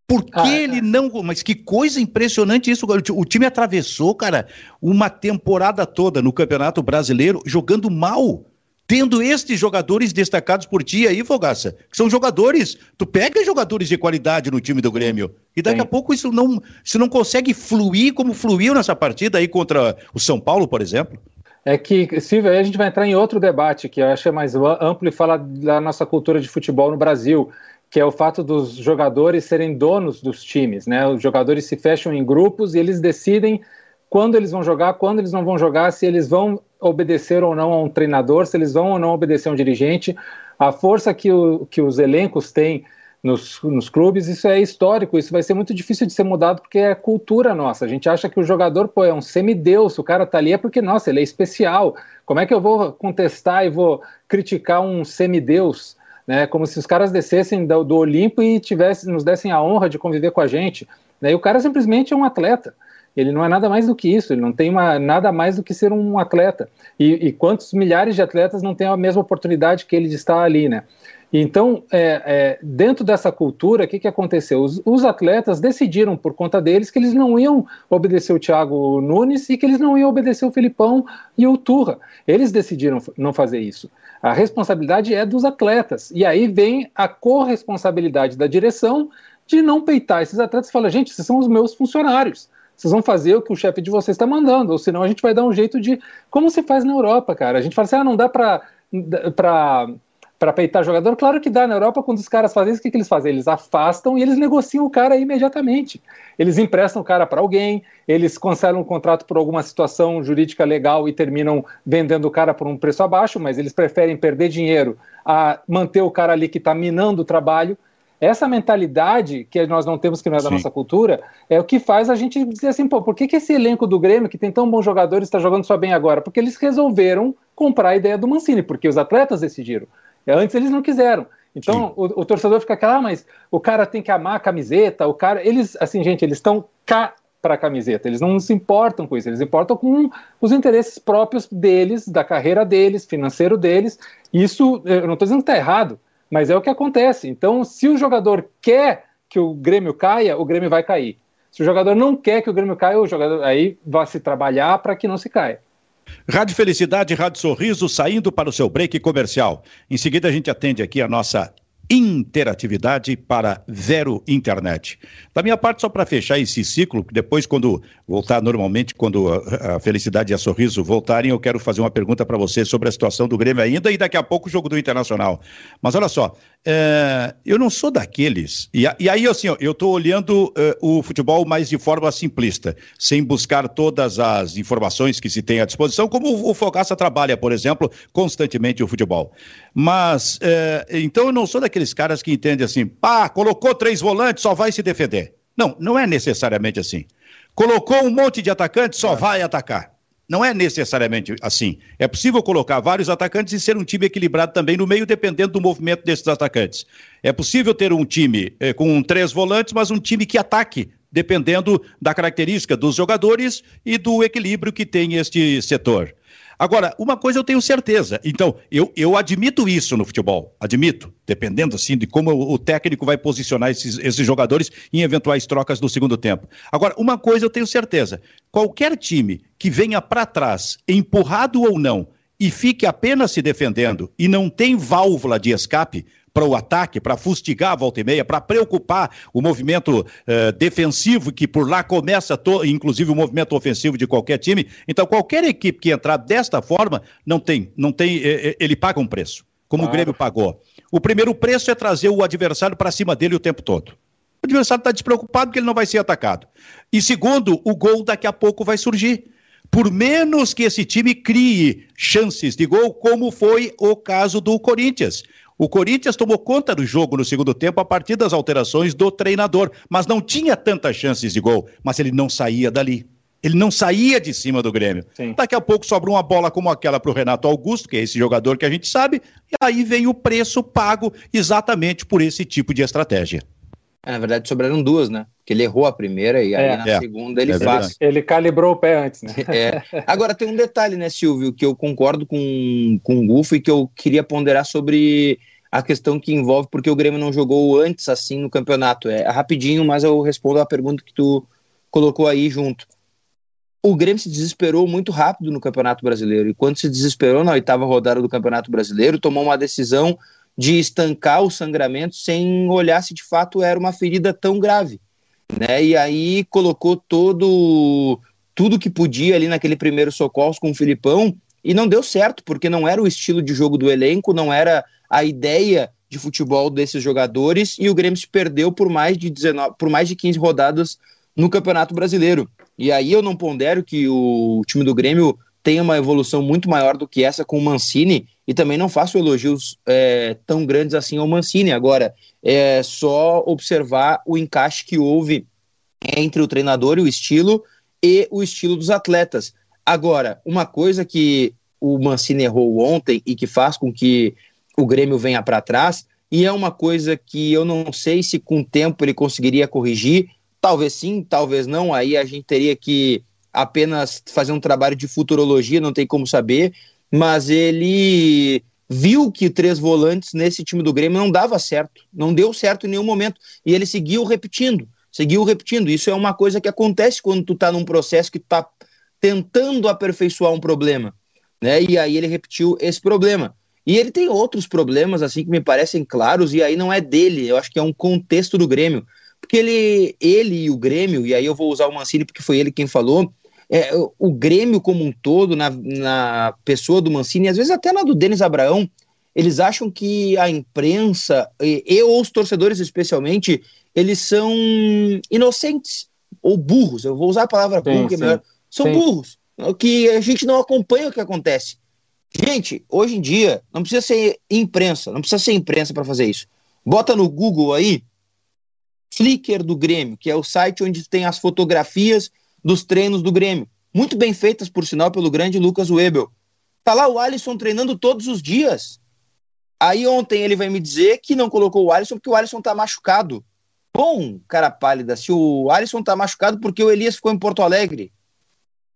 Por que ah, ele não. Mas que coisa impressionante isso. O time atravessou, cara, uma temporada toda no Campeonato Brasileiro jogando mal. Tendo estes jogadores destacados por ti aí, Fogaça, que são jogadores, tu pega jogadores de qualidade no time do Grêmio, e daqui Sim. a pouco isso não, isso não consegue fluir como fluiu nessa partida aí contra o São Paulo, por exemplo. É que, Silvio, aí a gente vai entrar em outro debate que eu acho é mais amplo e fala da nossa cultura de futebol no Brasil que é o fato dos jogadores serem donos dos times, né? Os jogadores se fecham em grupos e eles decidem quando eles vão jogar, quando eles não vão jogar, se eles vão obedecer ou não a um treinador, se eles vão ou não obedecer a um dirigente. A força que, o, que os elencos têm nos, nos clubes, isso é histórico, isso vai ser muito difícil de ser mudado porque é cultura nossa. A gente acha que o jogador pô, é um semideus, o cara tá ali é porque, nossa, ele é especial. Como é que eu vou contestar e vou criticar um semideus? né? Como se os caras descessem do, do Olimpo e tivesse, nos dessem a honra de conviver com a gente. Né? E o cara simplesmente é um atleta. Ele não é nada mais do que isso, ele não tem uma, nada mais do que ser um atleta. E, e quantos milhares de atletas não têm a mesma oportunidade que ele de estar ali, né? Então, é, é, dentro dessa cultura, o que, que aconteceu? Os, os, atletas decidiram, por conta deles, que eles não iam obedecer o Thiago Nunes e que eles não iam obedecer o Filipão e o Turra. Eles decidiram não fazer isso. A responsabilidade é dos atletas. E aí vem a corresponsabilidade da direção de não peitar esses atletas e falar: gente, esses são os meus funcionários. Vocês vão fazer o que o chefe de vocês está mandando, ou senão a gente vai dar um jeito de. Como se faz na Europa, cara? A gente fala assim: ah, não dá para para peitar jogador? Claro que dá. Na Europa, quando os caras fazem isso, o que, que eles fazem? Eles afastam e eles negociam o cara imediatamente. Eles emprestam o cara para alguém, eles cancelam um contrato por alguma situação jurídica legal e terminam vendendo o cara por um preço abaixo, mas eles preferem perder dinheiro a manter o cara ali que está minando o trabalho. Essa mentalidade que nós não temos, que não é da Sim. nossa cultura, é o que faz a gente dizer assim, pô, por que, que esse elenco do Grêmio, que tem tão bons jogadores, está jogando só bem agora? Porque eles resolveram comprar a ideia do Mancini, porque os atletas decidiram. Antes eles não quiseram. Então o, o, torcedor fica aquela, ah, mas o cara tem que amar a camiseta, o cara. Eles, assim, gente, eles estão cá para a camiseta, eles não se importam com isso, eles importam com os interesses próprios deles, da carreira deles, financeiro deles. Isso, eu não estou dizendo que está errado, mas é o que acontece. Então, se o jogador quer que o Grêmio caia, o Grêmio vai cair. Se o jogador não quer que o Grêmio caia, o jogador aí vai se trabalhar para que não se caia. Rádio Felicidade, Rádio Sorriso, saindo para o seu break comercial. Em seguida, a gente atende aqui a nossa interatividade para Vero Internet. Da minha parte, só para fechar esse ciclo, depois, quando voltar normalmente, quando a, felicidade e a sorriso voltarem, eu quero fazer uma pergunta para você sobre a situação do Grêmio ainda e daqui a pouco o jogo do Internacional. Mas olha só, é, eu não sou daqueles. E, e aí, assim, ó, eu estou olhando é, o futebol mais de forma simplista, sem buscar todas as informações que se tem à disposição, como o, Fogaça trabalha, por exemplo, constantemente o futebol. Mas, é, então, eu não sou daqueles caras que entendem assim, pá, colocou três volantes, só vai se defender. Não, não é necessariamente assim. Colocou um monte de atacantes, só vai atacar. Não é necessariamente assim. É possível colocar vários atacantes e ser um time equilibrado também no meio, dependendo do movimento desses atacantes. É possível ter um time eh, com três volantes, mas um time que ataque, dependendo da característica dos jogadores e do equilíbrio que tem este setor. Agora, uma coisa eu tenho certeza. Então, eu, eu admito isso no futebol. Admito. Dependendo, assim, de como o técnico vai posicionar esses, esses jogadores em eventuais trocas no segundo tempo. Agora, uma coisa eu tenho certeza. Qualquer time que venha para trás, empurrado ou não, e fique apenas se defendendo e não tem válvula de escape, para o ataque, para fustigar a volta e meia, para preocupar o movimento uh, defensivo, que por lá começa, to, inclusive, o movimento ofensivo de qualquer time. Então, qualquer equipe que entrar desta forma, não tem, não tem, eh, eh, ele paga um preço, como claro. o Grêmio pagou. O primeiro preço é trazer o adversário para cima dele o tempo todo. O adversário está despreocupado porque ele não vai ser atacado. E segundo, o gol daqui a pouco vai surgir. Por menos que esse time crie chances de gol, como foi o caso do Corinthians. O Corinthians tomou conta do jogo no segundo tempo a partir das alterações do treinador, mas não tinha tantas chances de gol, mas ele não saía dali. Ele não saía de cima do Grêmio. Sim. Daqui a pouco sobra uma bola como aquela para o Renato Augusto, que é esse jogador que a gente sabe, e aí vem o preço pago exatamente por esse tipo de estratégia. É, na verdade, sobraram duas, né? Porque ele errou a primeira e aí é, na é. segunda ele é faz. Ele calibrou o pé antes, né? É. Agora tem um detalhe, né, Silvio, que eu concordo com, com o Gufo e que eu queria ponderar sobre a questão que envolve porque o Grêmio não jogou antes assim no campeonato. É rapidinho, mas eu respondo a pergunta que tu colocou aí junto. O Grêmio se desesperou muito rápido no Campeonato Brasileiro e quando se desesperou na oitava rodada do Campeonato Brasileiro, tomou uma decisão de estancar o sangramento sem olhar se de fato era uma ferida tão grave, né? E aí colocou todo tudo que podia ali naquele primeiro socorro com o Filipão e não deu certo, porque não era o estilo de jogo do elenco, não era a ideia de futebol desses jogadores e o Grêmio se perdeu por mais de 19, por mais de 15 rodadas no Campeonato Brasileiro. E aí eu não pondero que o time do Grêmio tenha uma evolução muito maior do que essa com o Mancini e também não faço elogios é, tão grandes assim ao Mancini. Agora, é só observar o encaixe que houve entre o treinador e o estilo e o estilo dos atletas. Agora, uma coisa que o Mancini errou ontem e que faz com que o Grêmio venha para trás, e é uma coisa que eu não sei se com o tempo ele conseguiria corrigir, Talvez sim, talvez não. Aí a gente teria que apenas fazer um trabalho de futurologia, não tem como saber. Mas ele viu que três volantes nesse time do Grêmio não dava certo, não deu certo em nenhum momento. E ele seguiu repetindo, seguiu repetindo. Isso é uma coisa que acontece quando tu tá num processo que tu tá tentando aperfeiçoar um problema. Né? E aí ele repetiu esse problema. E ele tem outros problemas assim que me parecem claros, e aí não é dele, eu acho que é um contexto do Grêmio. Porque ele, ele e o Grêmio, e aí eu vou usar o Mancini porque foi ele quem falou, é, o Grêmio como um todo, na, na pessoa do Mancini, e às vezes até na do Denis Abraão, eles acham que a imprensa, e, e os torcedores especialmente, eles são inocentes ou burros. Eu vou usar a palavra burro, que é melhor. São sim. burros, que a gente não acompanha o que acontece. Gente, hoje em dia, não precisa ser imprensa, não precisa ser imprensa para fazer isso. Bota no Google aí, Flickr do Grêmio, que é o site onde tem as fotografias dos treinos do Grêmio. Muito bem feitas, por sinal, pelo grande Lucas Webel. Tá lá o Alisson treinando todos os dias. Aí ontem ele vai me dizer que não colocou o Alisson porque o Alisson tá machucado. Bom, cara pálida, se o Alisson tá machucado porque o Elias ficou em Porto Alegre.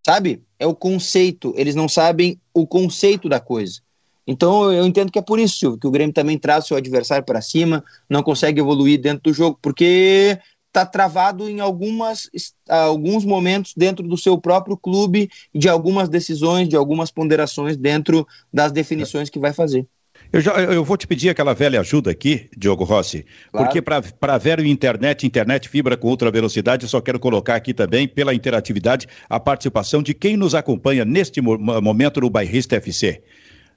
Sabe? É o conceito. Eles não sabem o conceito da coisa. Então eu entendo que é por isso, Silvio, que o Grêmio também traz seu adversário para cima, não consegue evoluir dentro do jogo, porque está travado em algumas, alguns momentos dentro do seu próprio clube, de algumas decisões, de algumas ponderações dentro das definições que vai fazer. Eu, já, eu vou te pedir aquela velha ajuda aqui, Diogo Rossi, claro. porque para velho internet, internet fibra com ultra velocidade, eu só quero colocar aqui também, pela interatividade, a participação de quem nos acompanha neste momento no Bairrista FC.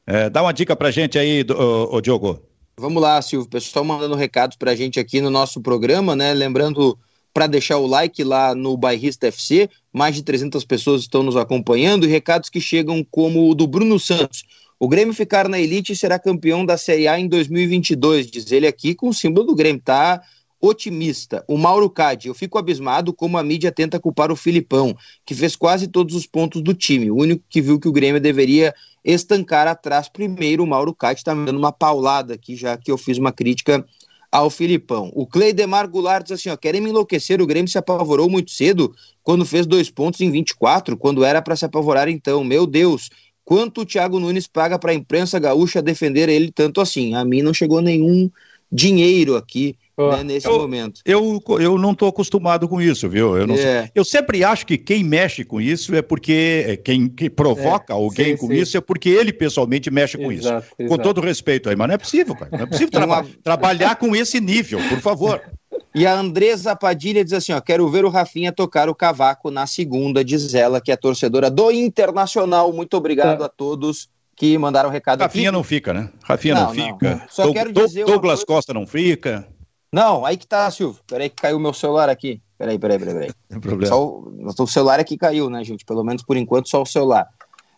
É, dá uma dica para gente aí, o, o Diogo. Vamos lá, Silvio. Pessoal mandando recados para a gente aqui no nosso programa, né? Lembrando para deixar o like lá no Bairrista FC. Mais de 300 pessoas estão nos acompanhando e recados que chegam como o do Bruno Santos. O Grêmio ficar na elite será campeão da Série A em 2022, diz ele aqui com o símbolo do Grêmio, tá? Otimista. O Mauro Cade, eu fico abismado como a mídia tenta culpar o Filipão, que fez quase todos os pontos do time. O único que viu que o Grêmio deveria estancar atrás primeiro. O Mauro Cade está me dando uma paulada aqui, já que eu fiz uma crítica ao Filipão. O Cleidemar Goulart diz assim: ó, querem me enlouquecer, o Grêmio se apavorou muito cedo quando fez dois pontos em 24, quando era para se apavorar então. Meu Deus, Quanto o Thiago Nunes paga para a imprensa gaúcha defender ele tanto assim? A mim não chegou nenhum dinheiro aqui né, nesse eu, momento. Eu, eu não estou acostumado com isso, viu? Eu, é. eu sempre acho que quem mexe com isso é porque é, quem, quem provoca é, alguém sim, com sim. isso é porque ele pessoalmente mexe com exato, isso. Exato. Com todo respeito aí, mas não é possível, cara. Não é possível *laughs* traba trabalhar com esse nível, por favor. *laughs* E a Andresa Padilha diz assim: ó, quero ver o Rafinha tocar o cavaco na segunda, diz ela, que é torcedora do Internacional. Muito obrigado é. a todos que mandaram recado Rafinha aqui. não fica, né? Rafinha não, não fica. Não. Só quero dizer Douglas coisa... Costa não fica. Não, aí que tá, Silvio. Peraí que caiu o meu celular aqui. Peraí, peraí, peraí. peraí. *laughs* Tem problema. Só o... o celular aqui caiu, né, gente? Pelo menos por enquanto só o celular.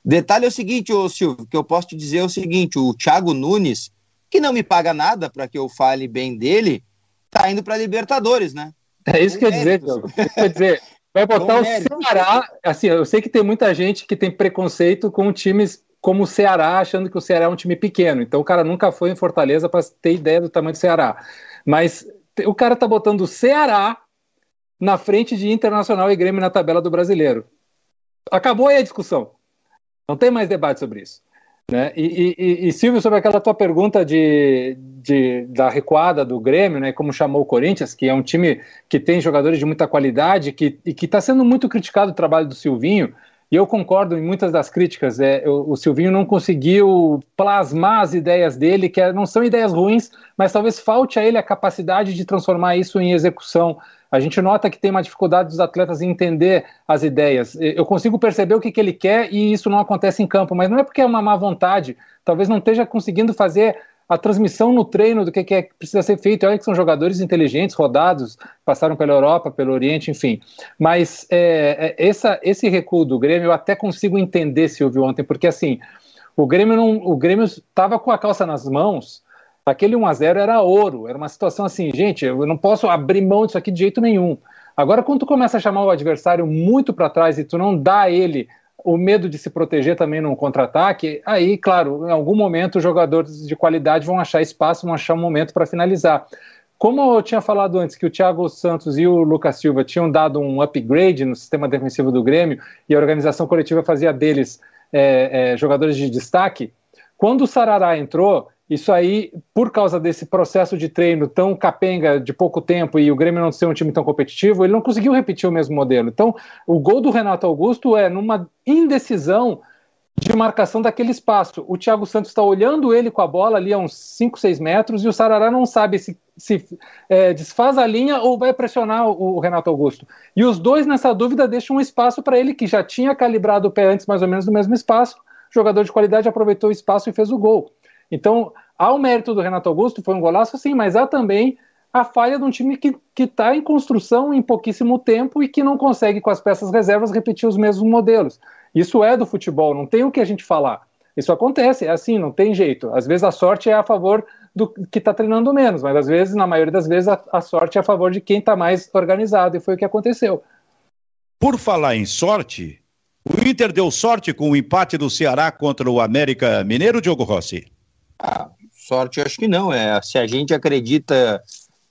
Detalhe é o seguinte, ô Silvio, que eu posso te dizer é o seguinte: o Thiago Nunes, que não me paga nada para que eu fale bem dele, tá indo para Libertadores, né? É isso que eu ia dizer, Diogo. Quer dizer, vai botar o Ceará. Assim, eu sei que tem muita gente que tem preconceito com times como o Ceará, achando que o Ceará é um time pequeno. Então o cara nunca foi em Fortaleza para ter ideia do tamanho do Ceará. Mas o cara tá botando o Ceará na frente de Internacional e Grêmio na tabela do Brasileiro. Acabou aí a discussão. Não tem mais debate sobre isso. Né? E, e, e, Silvio, sobre aquela tua pergunta de, de, da recuada do Grêmio, né, como chamou o Corinthians, que é um time que tem jogadores de muita qualidade que, e que está sendo muito criticado o trabalho do Silvinho, e eu concordo em muitas das críticas. É, o, o Silvinho não conseguiu plasmar as ideias dele, que é, não são ideias ruins, mas talvez falte a ele a capacidade de transformar isso em execução. A gente nota que tem uma dificuldade dos atletas em entender as ideias. Eu consigo perceber o que, que ele quer e isso não acontece em campo, mas não é porque é uma má vontade. Talvez não esteja conseguindo fazer a transmissão no treino do que, que, é, que precisa ser feito. Olha que são jogadores inteligentes, rodados, passaram pela Europa, pelo Oriente, enfim. Mas é, é, essa, esse recuo do Grêmio eu até consigo entender, Silvio, ontem, porque assim, o Grêmio não, o Grêmio estava com a calça nas mãos Aquele 1 a 0 era ouro, era uma situação assim, gente, eu não posso abrir mão disso aqui de jeito nenhum. Agora, quando tu começa a chamar o adversário muito para trás e tu não dá a ele o medo de se proteger também num contra-ataque, aí, claro, em algum momento os jogadores de qualidade vão achar espaço, vão achar um momento para finalizar. como eu tinha falado antes que o Thiago Santos e o Lucas Silva tinham dado um upgrade no sistema defensivo do Grêmio e a organização coletiva fazia deles é, é, jogadores de destaque, quando o Sarará entrou, isso aí, por causa desse processo de treino tão capenga de pouco tempo e o Grêmio não ser um time tão competitivo, ele não conseguiu repetir o mesmo modelo. Então, o gol do Renato Augusto é numa indecisão de marcação daquele espaço. O Thiago Santos está olhando ele com a bola ali a uns 5, 6 metros e o Sarará não sabe se, se é, desfaz a linha ou vai pressionar o, o, Renato Augusto. E os dois, nessa dúvida, deixam um espaço para ele que já tinha calibrado o pé antes, mais ou menos no mesmo espaço. O jogador de qualidade aproveitou o espaço e fez o gol. Então, há o mérito do Renato Augusto, foi um golaço sim, mas há também a falha de um time que está em construção em pouquíssimo tempo e que não consegue, com as peças reservas, repetir os mesmos modelos. Isso é do futebol, não tem o que a gente falar. Isso acontece, é assim, não tem jeito. Às vezes a sorte é a favor do que está treinando menos, mas às vezes, na maioria das vezes, a, a sorte é a favor de quem está mais organizado, e foi o que aconteceu. Por falar em sorte, o Inter deu sorte com o empate do Ceará contra o América Mineiro, Diogo Rossi? Ah, sorte, eu acho que não. É, se a gente acredita,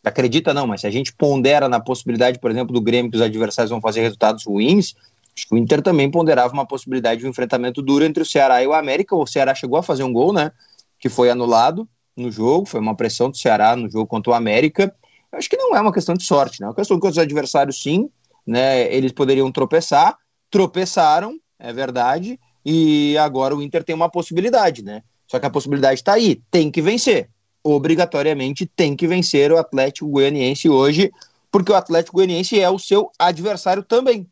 acredita não, mas se a gente pondera na possibilidade, por exemplo, do Grêmio que os adversários vão fazer resultados ruins, acho que o Inter também ponderava uma possibilidade de um enfrentamento duro entre o Ceará e o América. O Ceará chegou a fazer um gol, né? Que foi anulado no jogo, foi uma pressão do Ceará no jogo contra o América. Eu acho que não é uma questão de sorte, né? É uma questão que os adversários, sim, né? Eles poderiam tropeçar, tropeçaram, é verdade, e agora o Inter tem uma possibilidade, né? Só que a possibilidade está aí, tem que vencer. Obrigatoriamente tem que vencer o Atlético Goianiense hoje, porque o Atlético Goianiense é o seu adversário também.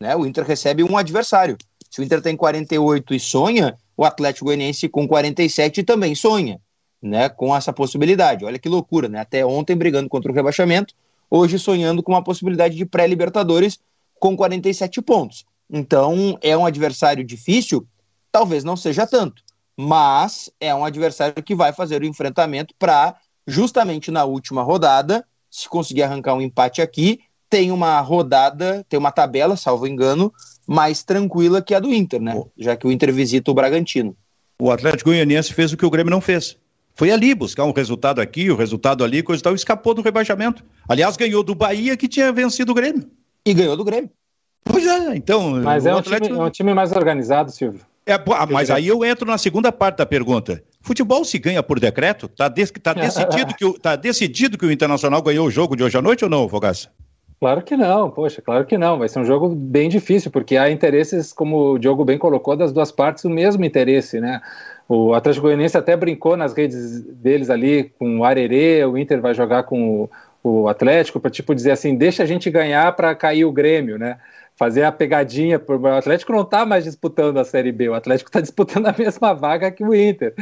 Né? O Inter recebe um adversário. Se o Inter tem 48 e sonha, o Atlético Goianiense com 47 também sonha, né? Com essa possibilidade. Olha que loucura, né? Até ontem brigando contra o rebaixamento, hoje sonhando com uma possibilidade de pré-Libertadores com 47 pontos. Então, é um adversário difícil? Talvez não seja tanto mas é um adversário que vai fazer o enfrentamento para, justamente na última rodada, se conseguir arrancar um empate aqui, tem uma rodada, tem uma tabela, salvo engano, mais tranquila que a do Inter, né? Já que o Inter visita o Bragantino. O Atlético Goianiense fez o que o Grêmio não fez. Foi ali buscar um resultado aqui, o um resultado ali, coisa e tal, escapou do rebaixamento. Aliás, ganhou do Bahia que tinha vencido o Grêmio. E ganhou do Grêmio. Pois é, então. Mas é um, Atlético... time, é um time mais organizado, Silvio. É, ah, mas aí eu entro na segunda parte da pergunta. Futebol se ganha por decreto? Está de, tá *laughs* decidido, que o, tá decidido que o Internacional ganhou o jogo de hoje à noite ou não, Fogaça? Claro que não, poxa, claro que não. Vai ser um jogo bem difícil, porque há interesses, como o Diogo bem colocou, das duas partes o mesmo interesse, né? O Atlético Goianiense até brincou nas redes deles ali com o Arerê, o Inter vai jogar com o, o Atlético, para tipo dizer assim, deixa a gente ganhar para cair o Grêmio, né? Fazer a pegadinha. O Atlético não está mais disputando a Série B, o Atlético está disputando a mesma vaga que o Inter.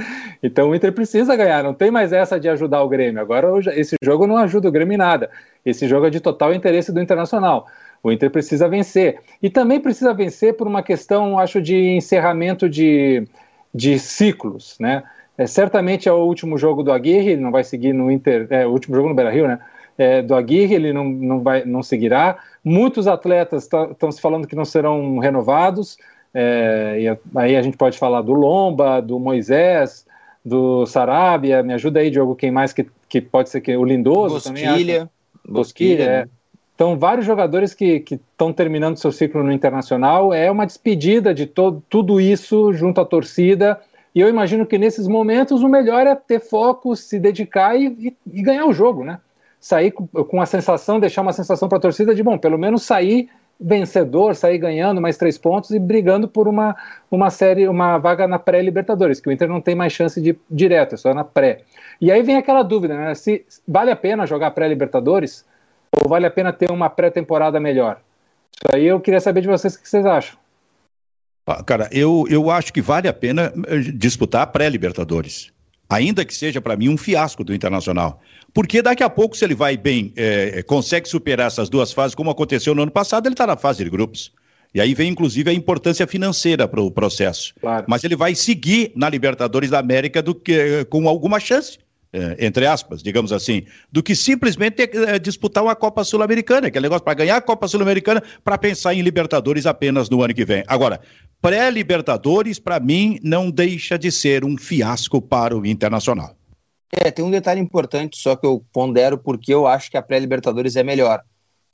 Então o Inter precisa ganhar, não tem mais essa de ajudar o Grêmio. Agora esse jogo não ajuda o Grêmio em nada. Esse jogo é de total interesse do Internacional. O Inter precisa vencer. E também precisa vencer por uma questão, acho, de encerramento de, de ciclos, né? É, certamente é o último jogo do Aguirre, ele não vai seguir no Inter, é o último jogo no Beira-Rio, né? é, do Aguirre, ele não, não, vai, não seguirá. Muitos atletas estão se falando que não serão renovados, é, e aí a gente pode falar do Lomba, do Moisés, do Sarabia, me ajuda aí, Diogo, quem mais que, que pode ser que o Lindoso Bosquilha, também. Bosquilha, é. Né? Então, vários jogadores que estão terminando seu ciclo no Internacional, é uma despedida de todo, tudo isso junto à torcida, e eu imagino que nesses momentos o melhor é ter foco, se dedicar e, e, e ganhar o jogo, né? Sair com, a sensação, deixar uma sensação para a torcida de, bom, pelo menos sair vencedor, sair ganhando mais três pontos e brigando por uma, uma série, uma vaga na pré-Libertadores, que o Inter não tem mais chance de direto, é só na pré. E aí vem aquela dúvida, né? Se vale a pena jogar pré-Libertadores ou vale a pena ter uma pré-temporada melhor? Isso aí eu queria saber de vocês o que vocês acham. Ah, cara, eu, eu acho que vale a pena eh, disputar pré-Libertadores. Ainda que seja para mim um fiasco do Internacional. Porque daqui a pouco, se ele vai bem, é, consegue superar essas duas fases, como aconteceu no ano passado, ele está na fase de grupos. E aí vem, inclusive, a importância financeira para o processo. Claro. Mas ele vai seguir na Libertadores da América do que, com alguma chance, é, entre aspas, digamos assim, do que simplesmente é, disputar uma Copa Sul-Americana, que é negócio para ganhar a Copa Sul-Americana, para pensar em Libertadores apenas no ano que vem. Agora, pré-Libertadores, para mim, não deixa de ser um fiasco para o Internacional. É, tem um detalhe importante só que eu pondero porque eu acho que a pré-Libertadores é melhor.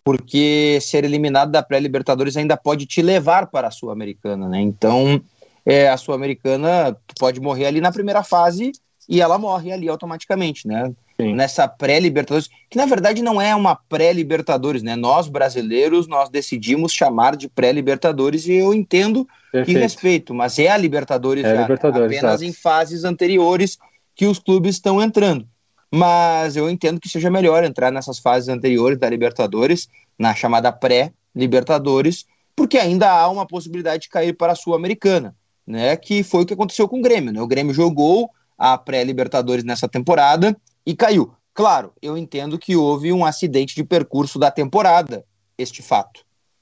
Porque ser eliminado da pré-Libertadores ainda pode te levar para a Sul-Americana, né? Então, é, a Sul-Americana pode morrer ali na primeira fase e ela morre ali automaticamente, né? Sim. Nessa pré-Libertadores, que na verdade não é uma pré-Libertadores, né? Nós brasileiros nós decidimos chamar de pré-Libertadores e eu entendo Perfeito. e respeito, mas é a Libertadores, é já, Libertadores apenas exato. em fases anteriores que os clubes estão entrando. Mas eu entendo que seja melhor entrar nessas fases anteriores da Libertadores, na chamada pré-Libertadores, porque ainda há uma possibilidade de cair para a Sul-Americana, né? Que foi o que aconteceu com o Grêmio, né? O Grêmio jogou a pré-Libertadores nessa temporada e caiu. Claro, eu entendo que houve um acidente de percurso da temporada, este fato.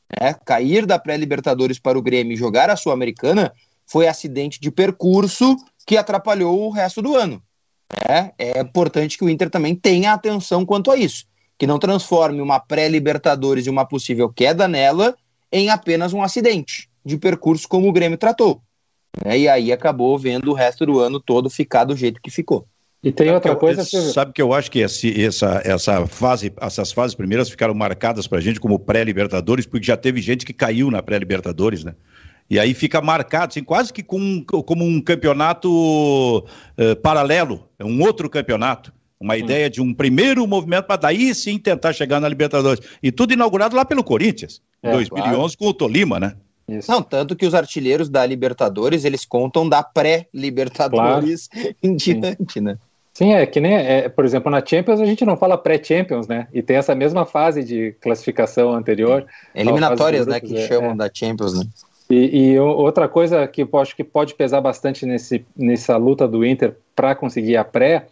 Né? Cair da pré-Libertadores para o Grêmio e jogar a Sul-Americana foi acidente de percurso que atrapalhou o resto do ano. É, é importante que o Inter também tenha atenção quanto a isso, que não transforme uma pré-Libertadores e uma possível queda nela em apenas um acidente de percurso como o Grêmio tratou. É, e aí acabou vendo o resto do ano todo ficar do jeito que ficou. E tem outra coisa. Sabe que eu acho que esse, essa, essa fase, essas fases primeiras ficaram marcadas para a gente como pré-Libertadores, porque já teve gente que caiu na pré-Libertadores, né? E aí fica marcado, assim, quase que com, como um campeonato uh, paralelo, é um outro campeonato. Uma hum. ideia de um primeiro movimento para daí sim tentar chegar na Libertadores. E tudo inaugurado lá pelo Corinthians, em é, 2011 claro. com o Tolima, né? Isso. Não, tanto que os artilheiros da Libertadores, eles contam da pré-Libertadores claro. em diante, sim. né? Sim, é que nem, é, por exemplo, na Champions a gente não fala pré-Champions, né? E tem essa mesma fase de classificação anterior. Eliminatórias, né? Que é, chamam é. da Champions, né? E, e, outra coisa que eu acho que pode pesar bastante nesse, nessa luta do Inter para conseguir a pré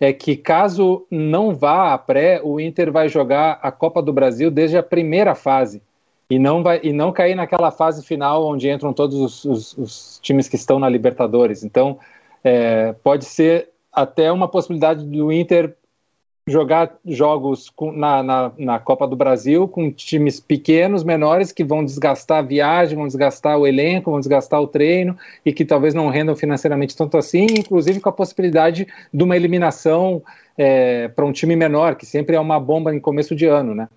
é que caso não vá a pré, o Inter vai jogar a Copa do Brasil desde a primeira fase e não vai e não cair naquela fase final onde entram todos os, os, os times que estão na Libertadores. Então é, pode ser até uma possibilidade do Inter jogar jogos com, na, na, na, Copa do Brasil com times pequenos, menores, que vão desgastar a viagem, vão desgastar o elenco, vão desgastar o treino e que talvez não rendam financeiramente tanto assim, inclusive com a possibilidade de uma eliminação é, para um time menor, que sempre é uma bomba em começo de ano, né?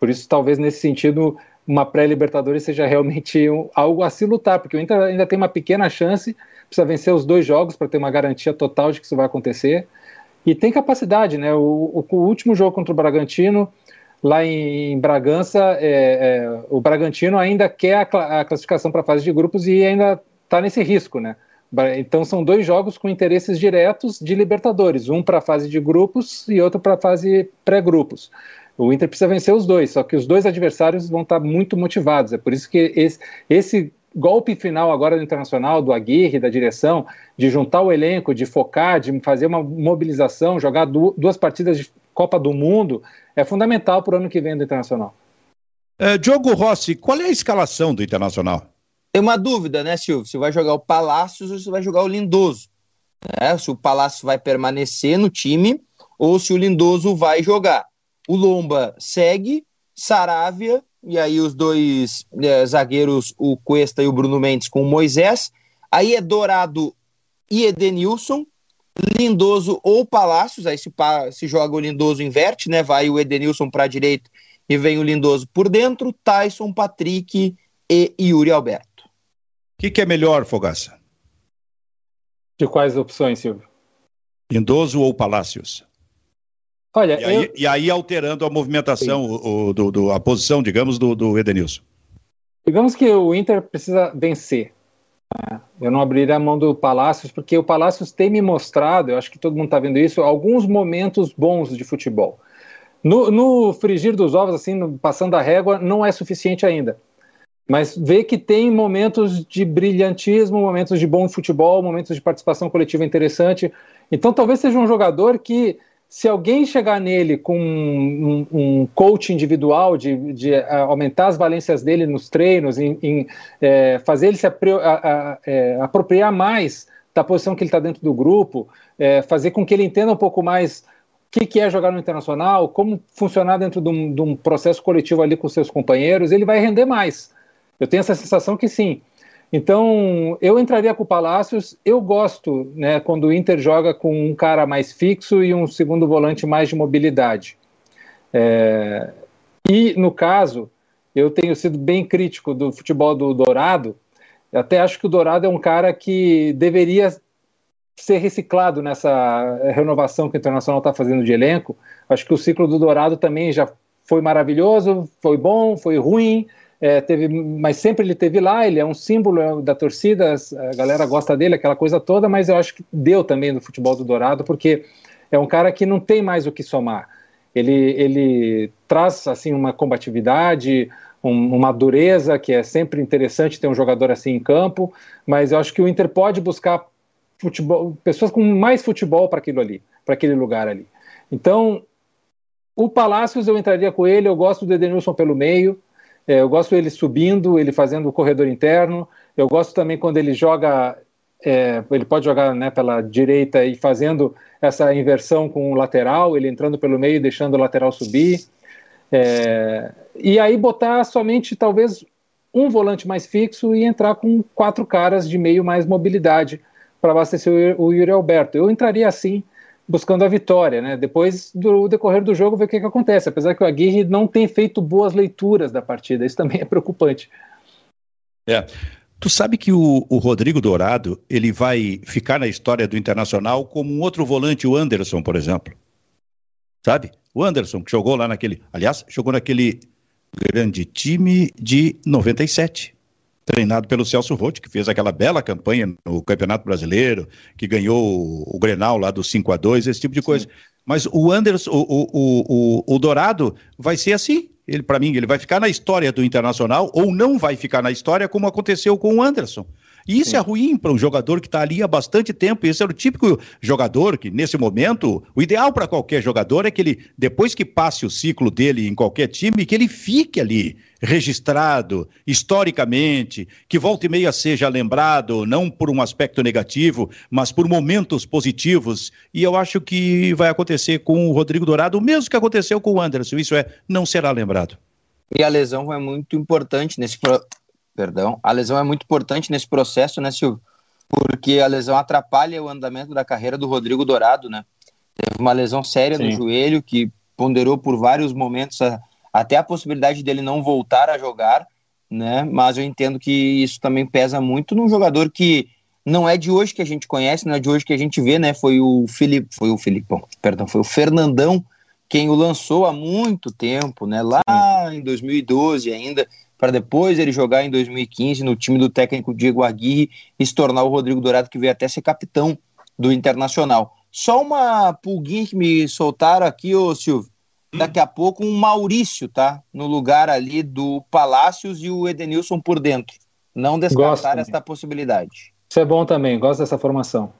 Por isso, talvez nesse sentido, uma pré-Libertadores seja realmente um, algo a se lutar, porque o Inter ainda tem uma pequena chance, precisa vencer os dois jogos para ter uma garantia total de que isso vai acontecer e tem capacidade, né? O, o, o último jogo contra o Bragantino, lá em, em Bragança, é, é, o Bragantino ainda quer a, a classificação para a fase de grupos e ainda está nesse risco, né? Então são dois jogos com interesses diretos de Libertadores, um para a fase de grupos e outro para a fase pré-grupos. O Inter precisa vencer os dois, só que os dois adversários vão estar tá muito motivados. É por isso que esse, esse golpe final agora do Internacional, do Aguirre, da direção, de juntar o elenco, de focar, de fazer uma mobilização, jogar duas partidas de Copa do Mundo, é fundamental para o ano que vem do Internacional. É, Diogo Rossi, qual é a escalação do Internacional? Tem uma dúvida, né, Silvio? Se vai jogar o Palácios ou se vai jogar o Lindoso. É, se o Palácio vai permanecer no time ou se o Lindoso vai jogar. O Lomba segue, Saravia e aí os dois é, zagueiros, o Cuesta e o Bruno Mendes com o Moisés. Aí é Dourado e Edenilson, Lindoso ou Palácios, aí se, se joga o Lindoso inverte, né? Vai o Edenilson para a direita e vem o Lindoso por dentro, Tyson, Patrick e Yuri Alberto. O que, que, é melhor, Fogaça? De quais opções, Silvio? Lindoso ou Palácios? Olha, e, aí, eu... e aí alterando a movimentação, o, o, do, do, a posição, digamos, do, do Edenilson. Digamos que o Inter precisa vencer. Né? Eu não abriria a mão do Palácios, porque o Palácios tem me mostrado, eu acho que todo mundo está vendo isso, alguns momentos bons de futebol. No, no frigir dos ovos, assim, no, passando a régua, não é suficiente ainda. Mas vê que tem momentos de brilhantismo, momentos de bom futebol, momentos de participação coletiva interessante. Então talvez seja um jogador que se alguém chegar nele com um, um coach individual de, de uh, aumentar as valências dele nos treinos, em, em é, fazer ele se apri a, a, é, apropriar mais da posição que ele está dentro do grupo, é, fazer com que ele entenda um pouco mais o que, que é jogar no internacional, como funcionar dentro de um, de um processo coletivo ali com seus companheiros, ele vai render mais. Eu tenho essa sensação que sim. Então, eu entraria com o Palácios. Eu gosto, né, quando o Inter joga com um cara mais fixo e um segundo volante mais de mobilidade. É... E, no caso, eu tenho sido bem crítico do futebol do Dourado. Eu até acho que o Dourado é um cara que deveria ser reciclado nessa renovação que o Internacional está fazendo de elenco. Acho que o ciclo do Dourado também já foi maravilhoso, foi bom, foi ruim, é, teve, mas sempre ele teve lá, ele é um símbolo da torcida, a galera gosta dele, aquela coisa toda, mas eu acho que deu também no futebol do Dourado, porque é um cara que não tem mais o que somar. Ele, ele traz assim uma combatividade, um, uma dureza que é sempre interessante ter um jogador assim em campo, mas eu acho que o Inter pode buscar futebol, pessoas com mais futebol para aquilo ali, para aquele lugar ali. Então, o Palácios eu entraria com ele, eu gosto do Edenilson pelo meio, é, eu gosto dele subindo, ele fazendo o corredor interno. Eu gosto também quando ele joga, é, ele pode jogar né, pela direita e fazendo essa inversão com o lateral, ele entrando pelo meio e deixando o lateral subir. É, e aí botar somente talvez um volante mais fixo e entrar com quatro caras de meio mais mobilidade para abastecer o Yuri Alberto. Eu entraria assim buscando a vitória, né? Depois do decorrer do jogo, ver o que, que acontece. Apesar que o Aguirre não tem feito boas leituras da partida, isso também é preocupante. É. Tu sabe que o, o, Rodrigo Dourado ele vai ficar na história do Internacional como um outro volante, o Anderson, por exemplo. Sabe? O Anderson, que jogou lá naquele. Aliás, jogou naquele grande time de 97 treinado pelo Celso Rotti, que fez aquela bela campanha no Campeonato Brasileiro, que ganhou o, Grenal lá do 5 a 2 esse tipo de coisa. Sim. Mas o Anderson, o, o, o, o Dourado vai ser assim. Ele, para mim, ele vai ficar na história do Internacional ou não vai ficar na história como aconteceu com o Anderson. E isso Sim. é ruim para um jogador que está ali há bastante tempo. Esse é o típico jogador que, nesse momento, o ideal para qualquer jogador é que ele, depois que passe o ciclo dele em qualquer time, que ele fique ali registrado historicamente, que volta e meia seja lembrado, não por um aspecto negativo, mas por momentos positivos. E eu acho que vai acontecer com o Rodrigo Dourado, o mesmo que aconteceu com o Anderson. Isso é, não será lembrado. E a lesão é muito importante nesse, perdão, a lesão é muito importante nesse processo, né, Silvio? Porque a lesão atrapalha o andamento da carreira do Rodrigo Dourado, né? Teve uma lesão séria Sim. no joelho que ponderou por vários momentos a, até a possibilidade dele não voltar a jogar, né? Mas eu entendo que isso também pesa muito num jogador que não é de hoje que a gente conhece, não é de hoje que a gente vê, né? Foi o Felipe, foi o Filipão, perdão, foi o Fernandão quem o lançou há muito tempo, né? Lá em 2012 ainda, para depois ele jogar em 2015 no time do técnico Diego Aguirre e se tornar o Rodrigo Dourado, que veio até ser capitão do Internacional. Só uma pulguinha que me soltaram aqui, ô Silvio. Hum. Daqui a pouco um Maurício, tá? No lugar ali do Palácios e o Edenilson por dentro. Não descartar esta possibilidade. Isso é bom também, gosto dessa formação.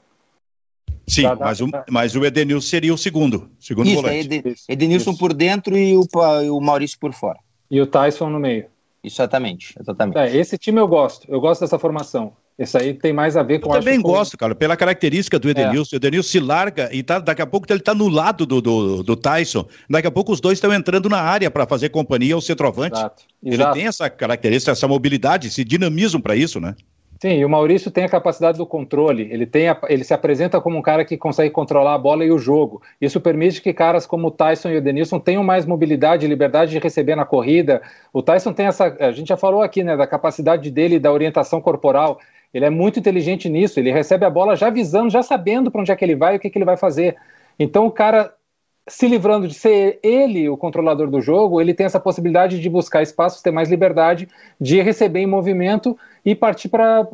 Sim, mas, o, mas o Edenilson seria o segundo, segundo Isso, volante. Ed, Edenilson Isso. por dentro e o, o Maurício por fora. E o Tyson no meio. Exatamente, exatamente. É, esse time eu gosto, eu gosto dessa formação. Esse aí tem mais a ver com... Eu também gosto, cara, pela característica do Edenilson. É. O Edenilson se larga e tá, daqui a pouco ele tá no lado do, do, do Tyson. Daqui a pouco os dois estão entrando na área para fazer companhia ao centroavante. Exato. Ele Exato. tem essa característica, essa mobilidade, esse dinamismo para isso, né? Sim, e o Maurício tem a capacidade do controle. Ele, tem a, ele se apresenta como um cara que consegue controlar a bola e o jogo. Isso permite que caras como o Tyson e o Denilson tenham mais mobilidade e liberdade de receber na corrida. O Tyson tem essa. A gente já falou aqui, né, da capacidade dele, da orientação corporal. Ele é muito inteligente nisso. Ele recebe a bola já visando, já sabendo para onde é que ele vai e o que, que ele vai fazer. Então o cara se livrando de ser ele o controlador do jogo, ele tem essa possibilidade de buscar espaços, ter mais liberdade de receber em movimento e partir para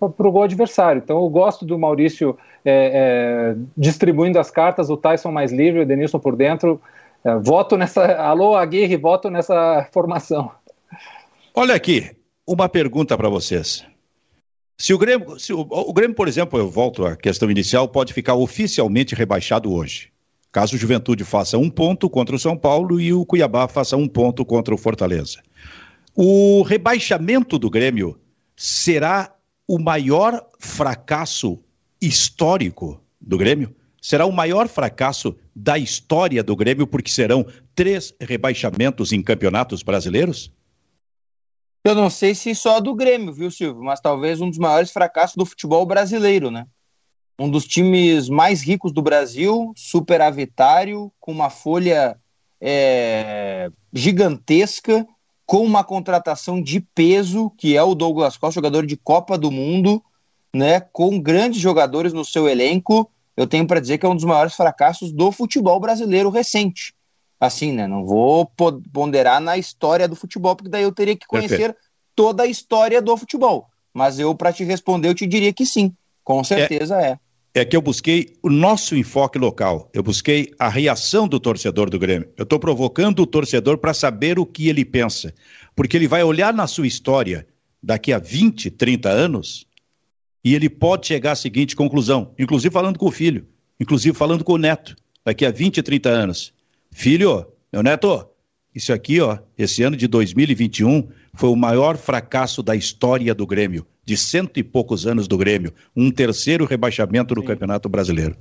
o gol adversário. Então eu gosto do Maurício é, é, distribuindo as cartas, o Tyson mais livre, o Denilson por dentro. É, voto nessa. Alô, Aguirre, voto nessa formação. Olha aqui, uma pergunta para vocês. Se o Grêmio, se o, o Grêmio, por exemplo, eu volto à questão inicial, pode ficar oficialmente rebaixado hoje caso o Juventude faça um ponto contra o São Paulo e o Cuiabá faça um ponto contra o Fortaleza. O rebaixamento do Grêmio será o maior fracasso histórico do Grêmio? Será o maior fracasso da história do Grêmio, porque serão três rebaixamentos em campeonatos brasileiros? Eu não sei se só do Grêmio, viu, Silvio? Mas talvez um dos maiores fracassos do futebol brasileiro, né? Um dos times mais ricos do Brasil, superavitário, com uma folha é, gigantesca, com uma contratação de peso, que é o Douglas Costa, jogador de Copa do Mundo, né? Com grandes jogadores no seu elenco. Eu tenho para dizer que é um dos maiores fracassos do futebol brasileiro recente assim, né? Não vou ponderar na história do futebol, porque daí eu teria que conhecer Perfeito. toda a história do futebol. Mas eu, para te responder, eu te diria que sim, com certeza é. é. É que eu busquei o nosso enfoque local, eu busquei a reação do torcedor do Grêmio. Eu estou provocando o torcedor para saber o que ele pensa, porque ele vai olhar na sua história daqui a 20, 30 anos e ele pode chegar à seguinte conclusão, inclusive falando com o filho, inclusive falando com o neto, daqui a 20, 30 anos. Filho, meu neto, isso aqui, ó, esse ano de 2021 foi o maior fracasso da história do Grêmio, de cento e poucos anos do Grêmio, um terceiro rebaixamento no Sim. Campeonato Brasileiro.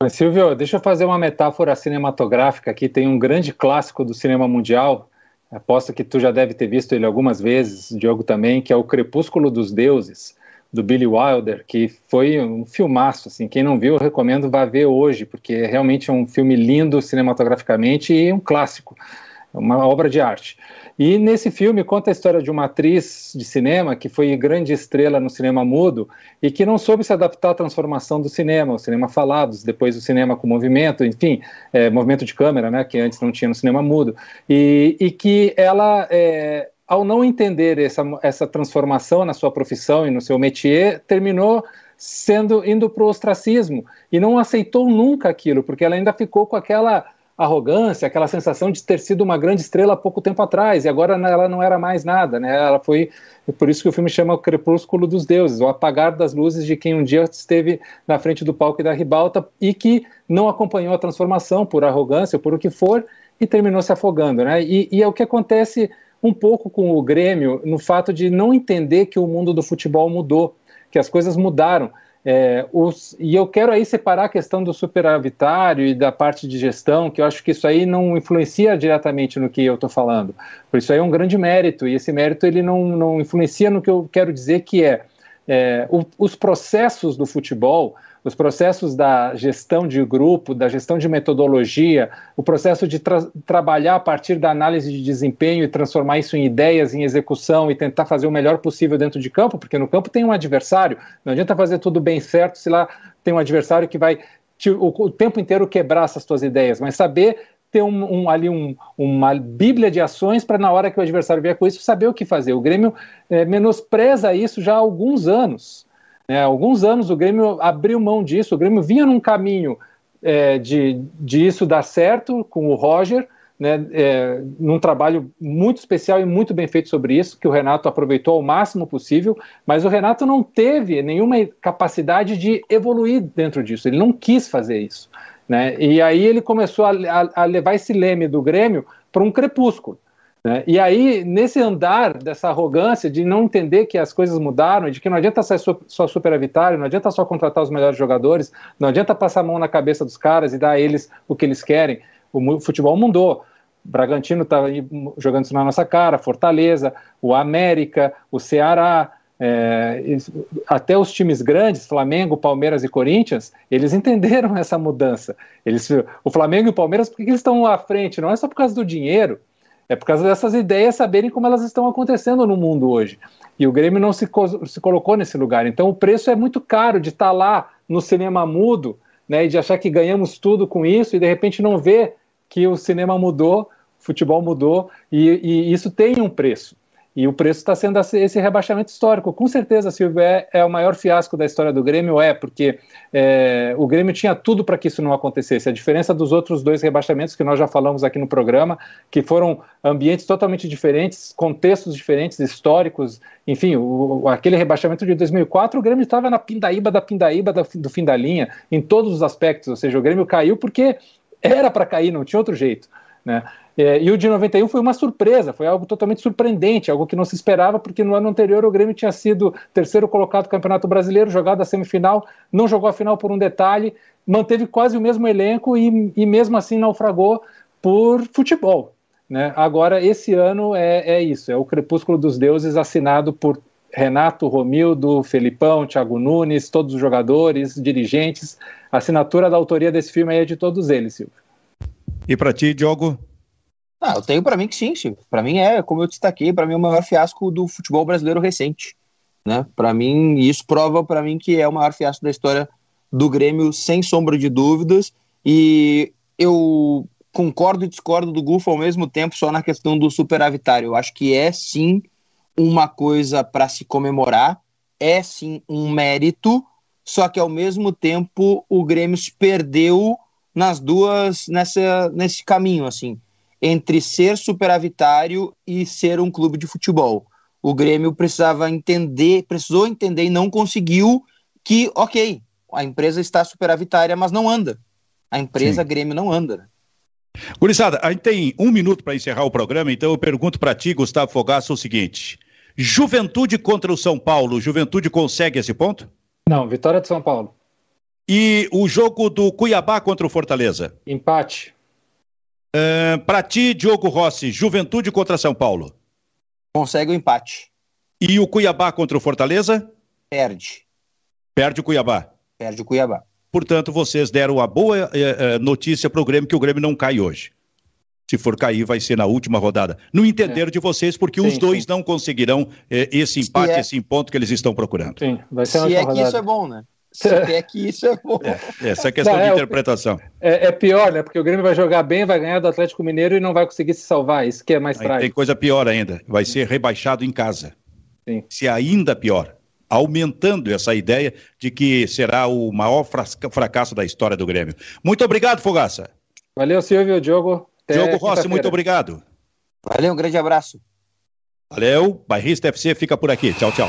Mas, Silvio, deixa eu fazer uma metáfora cinematográfica aqui. Tem um grande clássico do cinema mundial, aposto que tu já deve ter visto ele algumas vezes, Diogo também, que é o Crepúsculo dos Deuses do Billy Wilder, que foi um filmaço, assim, quem não viu, eu recomendo vá ver hoje, porque é realmente um filme lindo cinematograficamente e um clássico, uma obra de arte. E nesse filme conta a história de uma atriz de cinema que foi grande estrela no cinema mudo e que não soube se adaptar à transformação do cinema, o cinema falado, depois o cinema com movimento, enfim, é, movimento de câmera, né, que antes não tinha no cinema mudo, e, e que ela é, ao não entender essa, essa transformação na sua profissão e no seu métier, terminou sendo indo para o ostracismo e não aceitou nunca aquilo, porque ela ainda ficou com aquela arrogância, aquela sensação de ter sido uma grande estrela há pouco tempo atrás e agora ela não era mais nada, né? Ela foi por isso que o filme chama o Crepúsculo dos Deuses, o apagar das luzes de quem um dia esteve na frente do palco e da ribalta e que não acompanhou a transformação por arrogância, por o que for e terminou se afogando, né? E, e é o que acontece um pouco com o Grêmio no fato de não entender que o mundo do futebol mudou, que as coisas mudaram. É, os, e eu quero aí separar a questão do superavitário e da parte de gestão, que eu acho que isso aí não influencia diretamente no que eu estou falando. Por isso aí é um grande mérito, e esse mérito ele não, não influencia no que eu quero dizer que é, é o, os processos do futebol, os processos da gestão de grupo, da gestão de metodologia, o processo de tra trabalhar a partir da análise de desempenho e transformar isso em ideias, em execução e tentar fazer o melhor possível dentro de campo, porque no campo tem um adversário, não adianta fazer tudo bem certo se lá tem um adversário que vai te, o, o, tempo inteiro quebrar essas tuas ideias, mas saber ter um, um, ali um, uma bíblia de ações para na hora que o adversário vier com isso saber o que fazer. O Grêmio é, menospreza isso já há alguns anos. Né? Alguns anos o Grêmio abriu mão disso, o Grêmio vinha num caminho é, de, de isso dar certo com o Roger, né, é, num trabalho muito especial e muito bem feito sobre isso, que o Renato aproveitou ao máximo possível, mas o Renato não teve nenhuma capacidade de evoluir dentro disso, ele não quis fazer isso. Né, e aí ele começou a, a, a levar esse leme do Grêmio para um crepúsculo. Né? E aí, nesse andar dessa arrogância de não entender que as coisas mudaram, de que não adianta ser só superavitário, não adianta só contratar os melhores jogadores, não adianta passar a mão na cabeça dos caras e dar a eles o que eles querem. O futebol mudou. Bragantino está jogando isso na nossa cara, Fortaleza, o América, o Ceará, é, até os times grandes, Flamengo, Palmeiras e Corinthians, eles entenderam essa mudança. Eles, o Flamengo e o Palmeiras, por que eles estão à frente? Não é só por causa do dinheiro, é por causa dessas ideias saberem como elas estão acontecendo no mundo hoje. E o Grêmio não se, co se colocou nesse lugar. Então o preço é muito caro de estar tá lá no cinema mudo né, e de achar que ganhamos tudo com isso e de repente não ver que o cinema mudou, o futebol mudou e, e isso tem um preço. E o preço está sendo esse rebaixamento histórico. Com certeza, Silvio, é, é, o maior fiasco da história do Grêmio, é, porque é, o Grêmio tinha tudo para que isso não acontecesse. A diferença dos outros dois rebaixamentos que nós já falamos aqui no programa, que foram ambientes totalmente diferentes, contextos diferentes, históricos, enfim, o, aquele rebaixamento de 2004, o Grêmio estava na pindaíba da pindaíba do, fim da linha, em todos os aspectos, ou seja, o Grêmio caiu porque era para cair, não tinha outro jeito. Né? É, e o de 91 foi uma surpresa, foi algo totalmente surpreendente, algo que não se esperava, porque no ano anterior o Grêmio tinha sido terceiro colocado do Campeonato Brasileiro, jogado a semifinal, não jogou a final por um detalhe, manteve quase o mesmo elenco e, e mesmo assim naufragou por futebol. Né? Agora, esse ano é, é isso, é o Crepúsculo dos Deuses assinado por Renato, Romildo, Felipão, Thiago Nunes, todos os jogadores, dirigentes. A assinatura da autoria desse filme é de todos eles, Silvio. E para ti, Diogo? Ah, eu tenho para mim que sim, Silvio. Para mim é, como eu destaquei, para mim é o maior fiasco do futebol brasileiro recente. Né? Para mim, isso prova para mim que é o maior fiasco da história do Grêmio, sem sombra de dúvidas. E eu concordo e discordo do Gufo ao mesmo tempo, só na questão do superavitário. Eu acho que é sim uma coisa para se comemorar, é sim um mérito, só que ao mesmo tempo o Grêmio se perdeu nas duas nessa nesse caminho assim, entre ser superavitário e ser um clube de futebol. O Grêmio precisava entender, precisou entender e não conseguiu que, OK, a empresa está superavitária, mas não anda. A empresa sim. Grêmio não anda. Né? Gurizada, a gente tem um minuto para encerrar o programa, então eu pergunto para ti, Gustavo Fogaça, o seguinte: Juventude contra o São Paulo, Juventude consegue esse ponto? Não, vitória de São Paulo. E o jogo do Cuiabá contra o Fortaleza? Empate. Uh, para ti, Diogo Rossi, Juventude contra São Paulo? Consegue o empate. E o Cuiabá contra o Fortaleza? Perde. Perde o Cuiabá? Perde o Cuiabá. Portanto, vocês deram a boa eh, eh, notícia para o Grêmio que o Grêmio não cai hoje. Se for cair, vai ser na última rodada. No entender é. de vocês, porque sim, os dois sim. não conseguirão eh, esse empate, é... esse ponto que eles estão procurando. Sim, vai ser Se é rodada. que isso é bom, né? Se é que isso é bom. É, essa é questão não, de é, interpretação. É, é, pior, né? Porque o Grêmio vai jogar bem, vai ganhar do Atlético Mineiro e não vai conseguir se salvar. Isso que é mais trágico. Tem coisa pior ainda. Vai ser rebaixado em casa. Sim. Se ainda pior aumentando essa ideia de que será o maior fracasso da história do Grêmio. Muito obrigado, Fogaça. Valeu, Silvio, Diogo. Diogo Rossi, muito obrigado. Valeu, um grande abraço. Valeu, Bairrista FC fica por aqui. Tchau, tchau.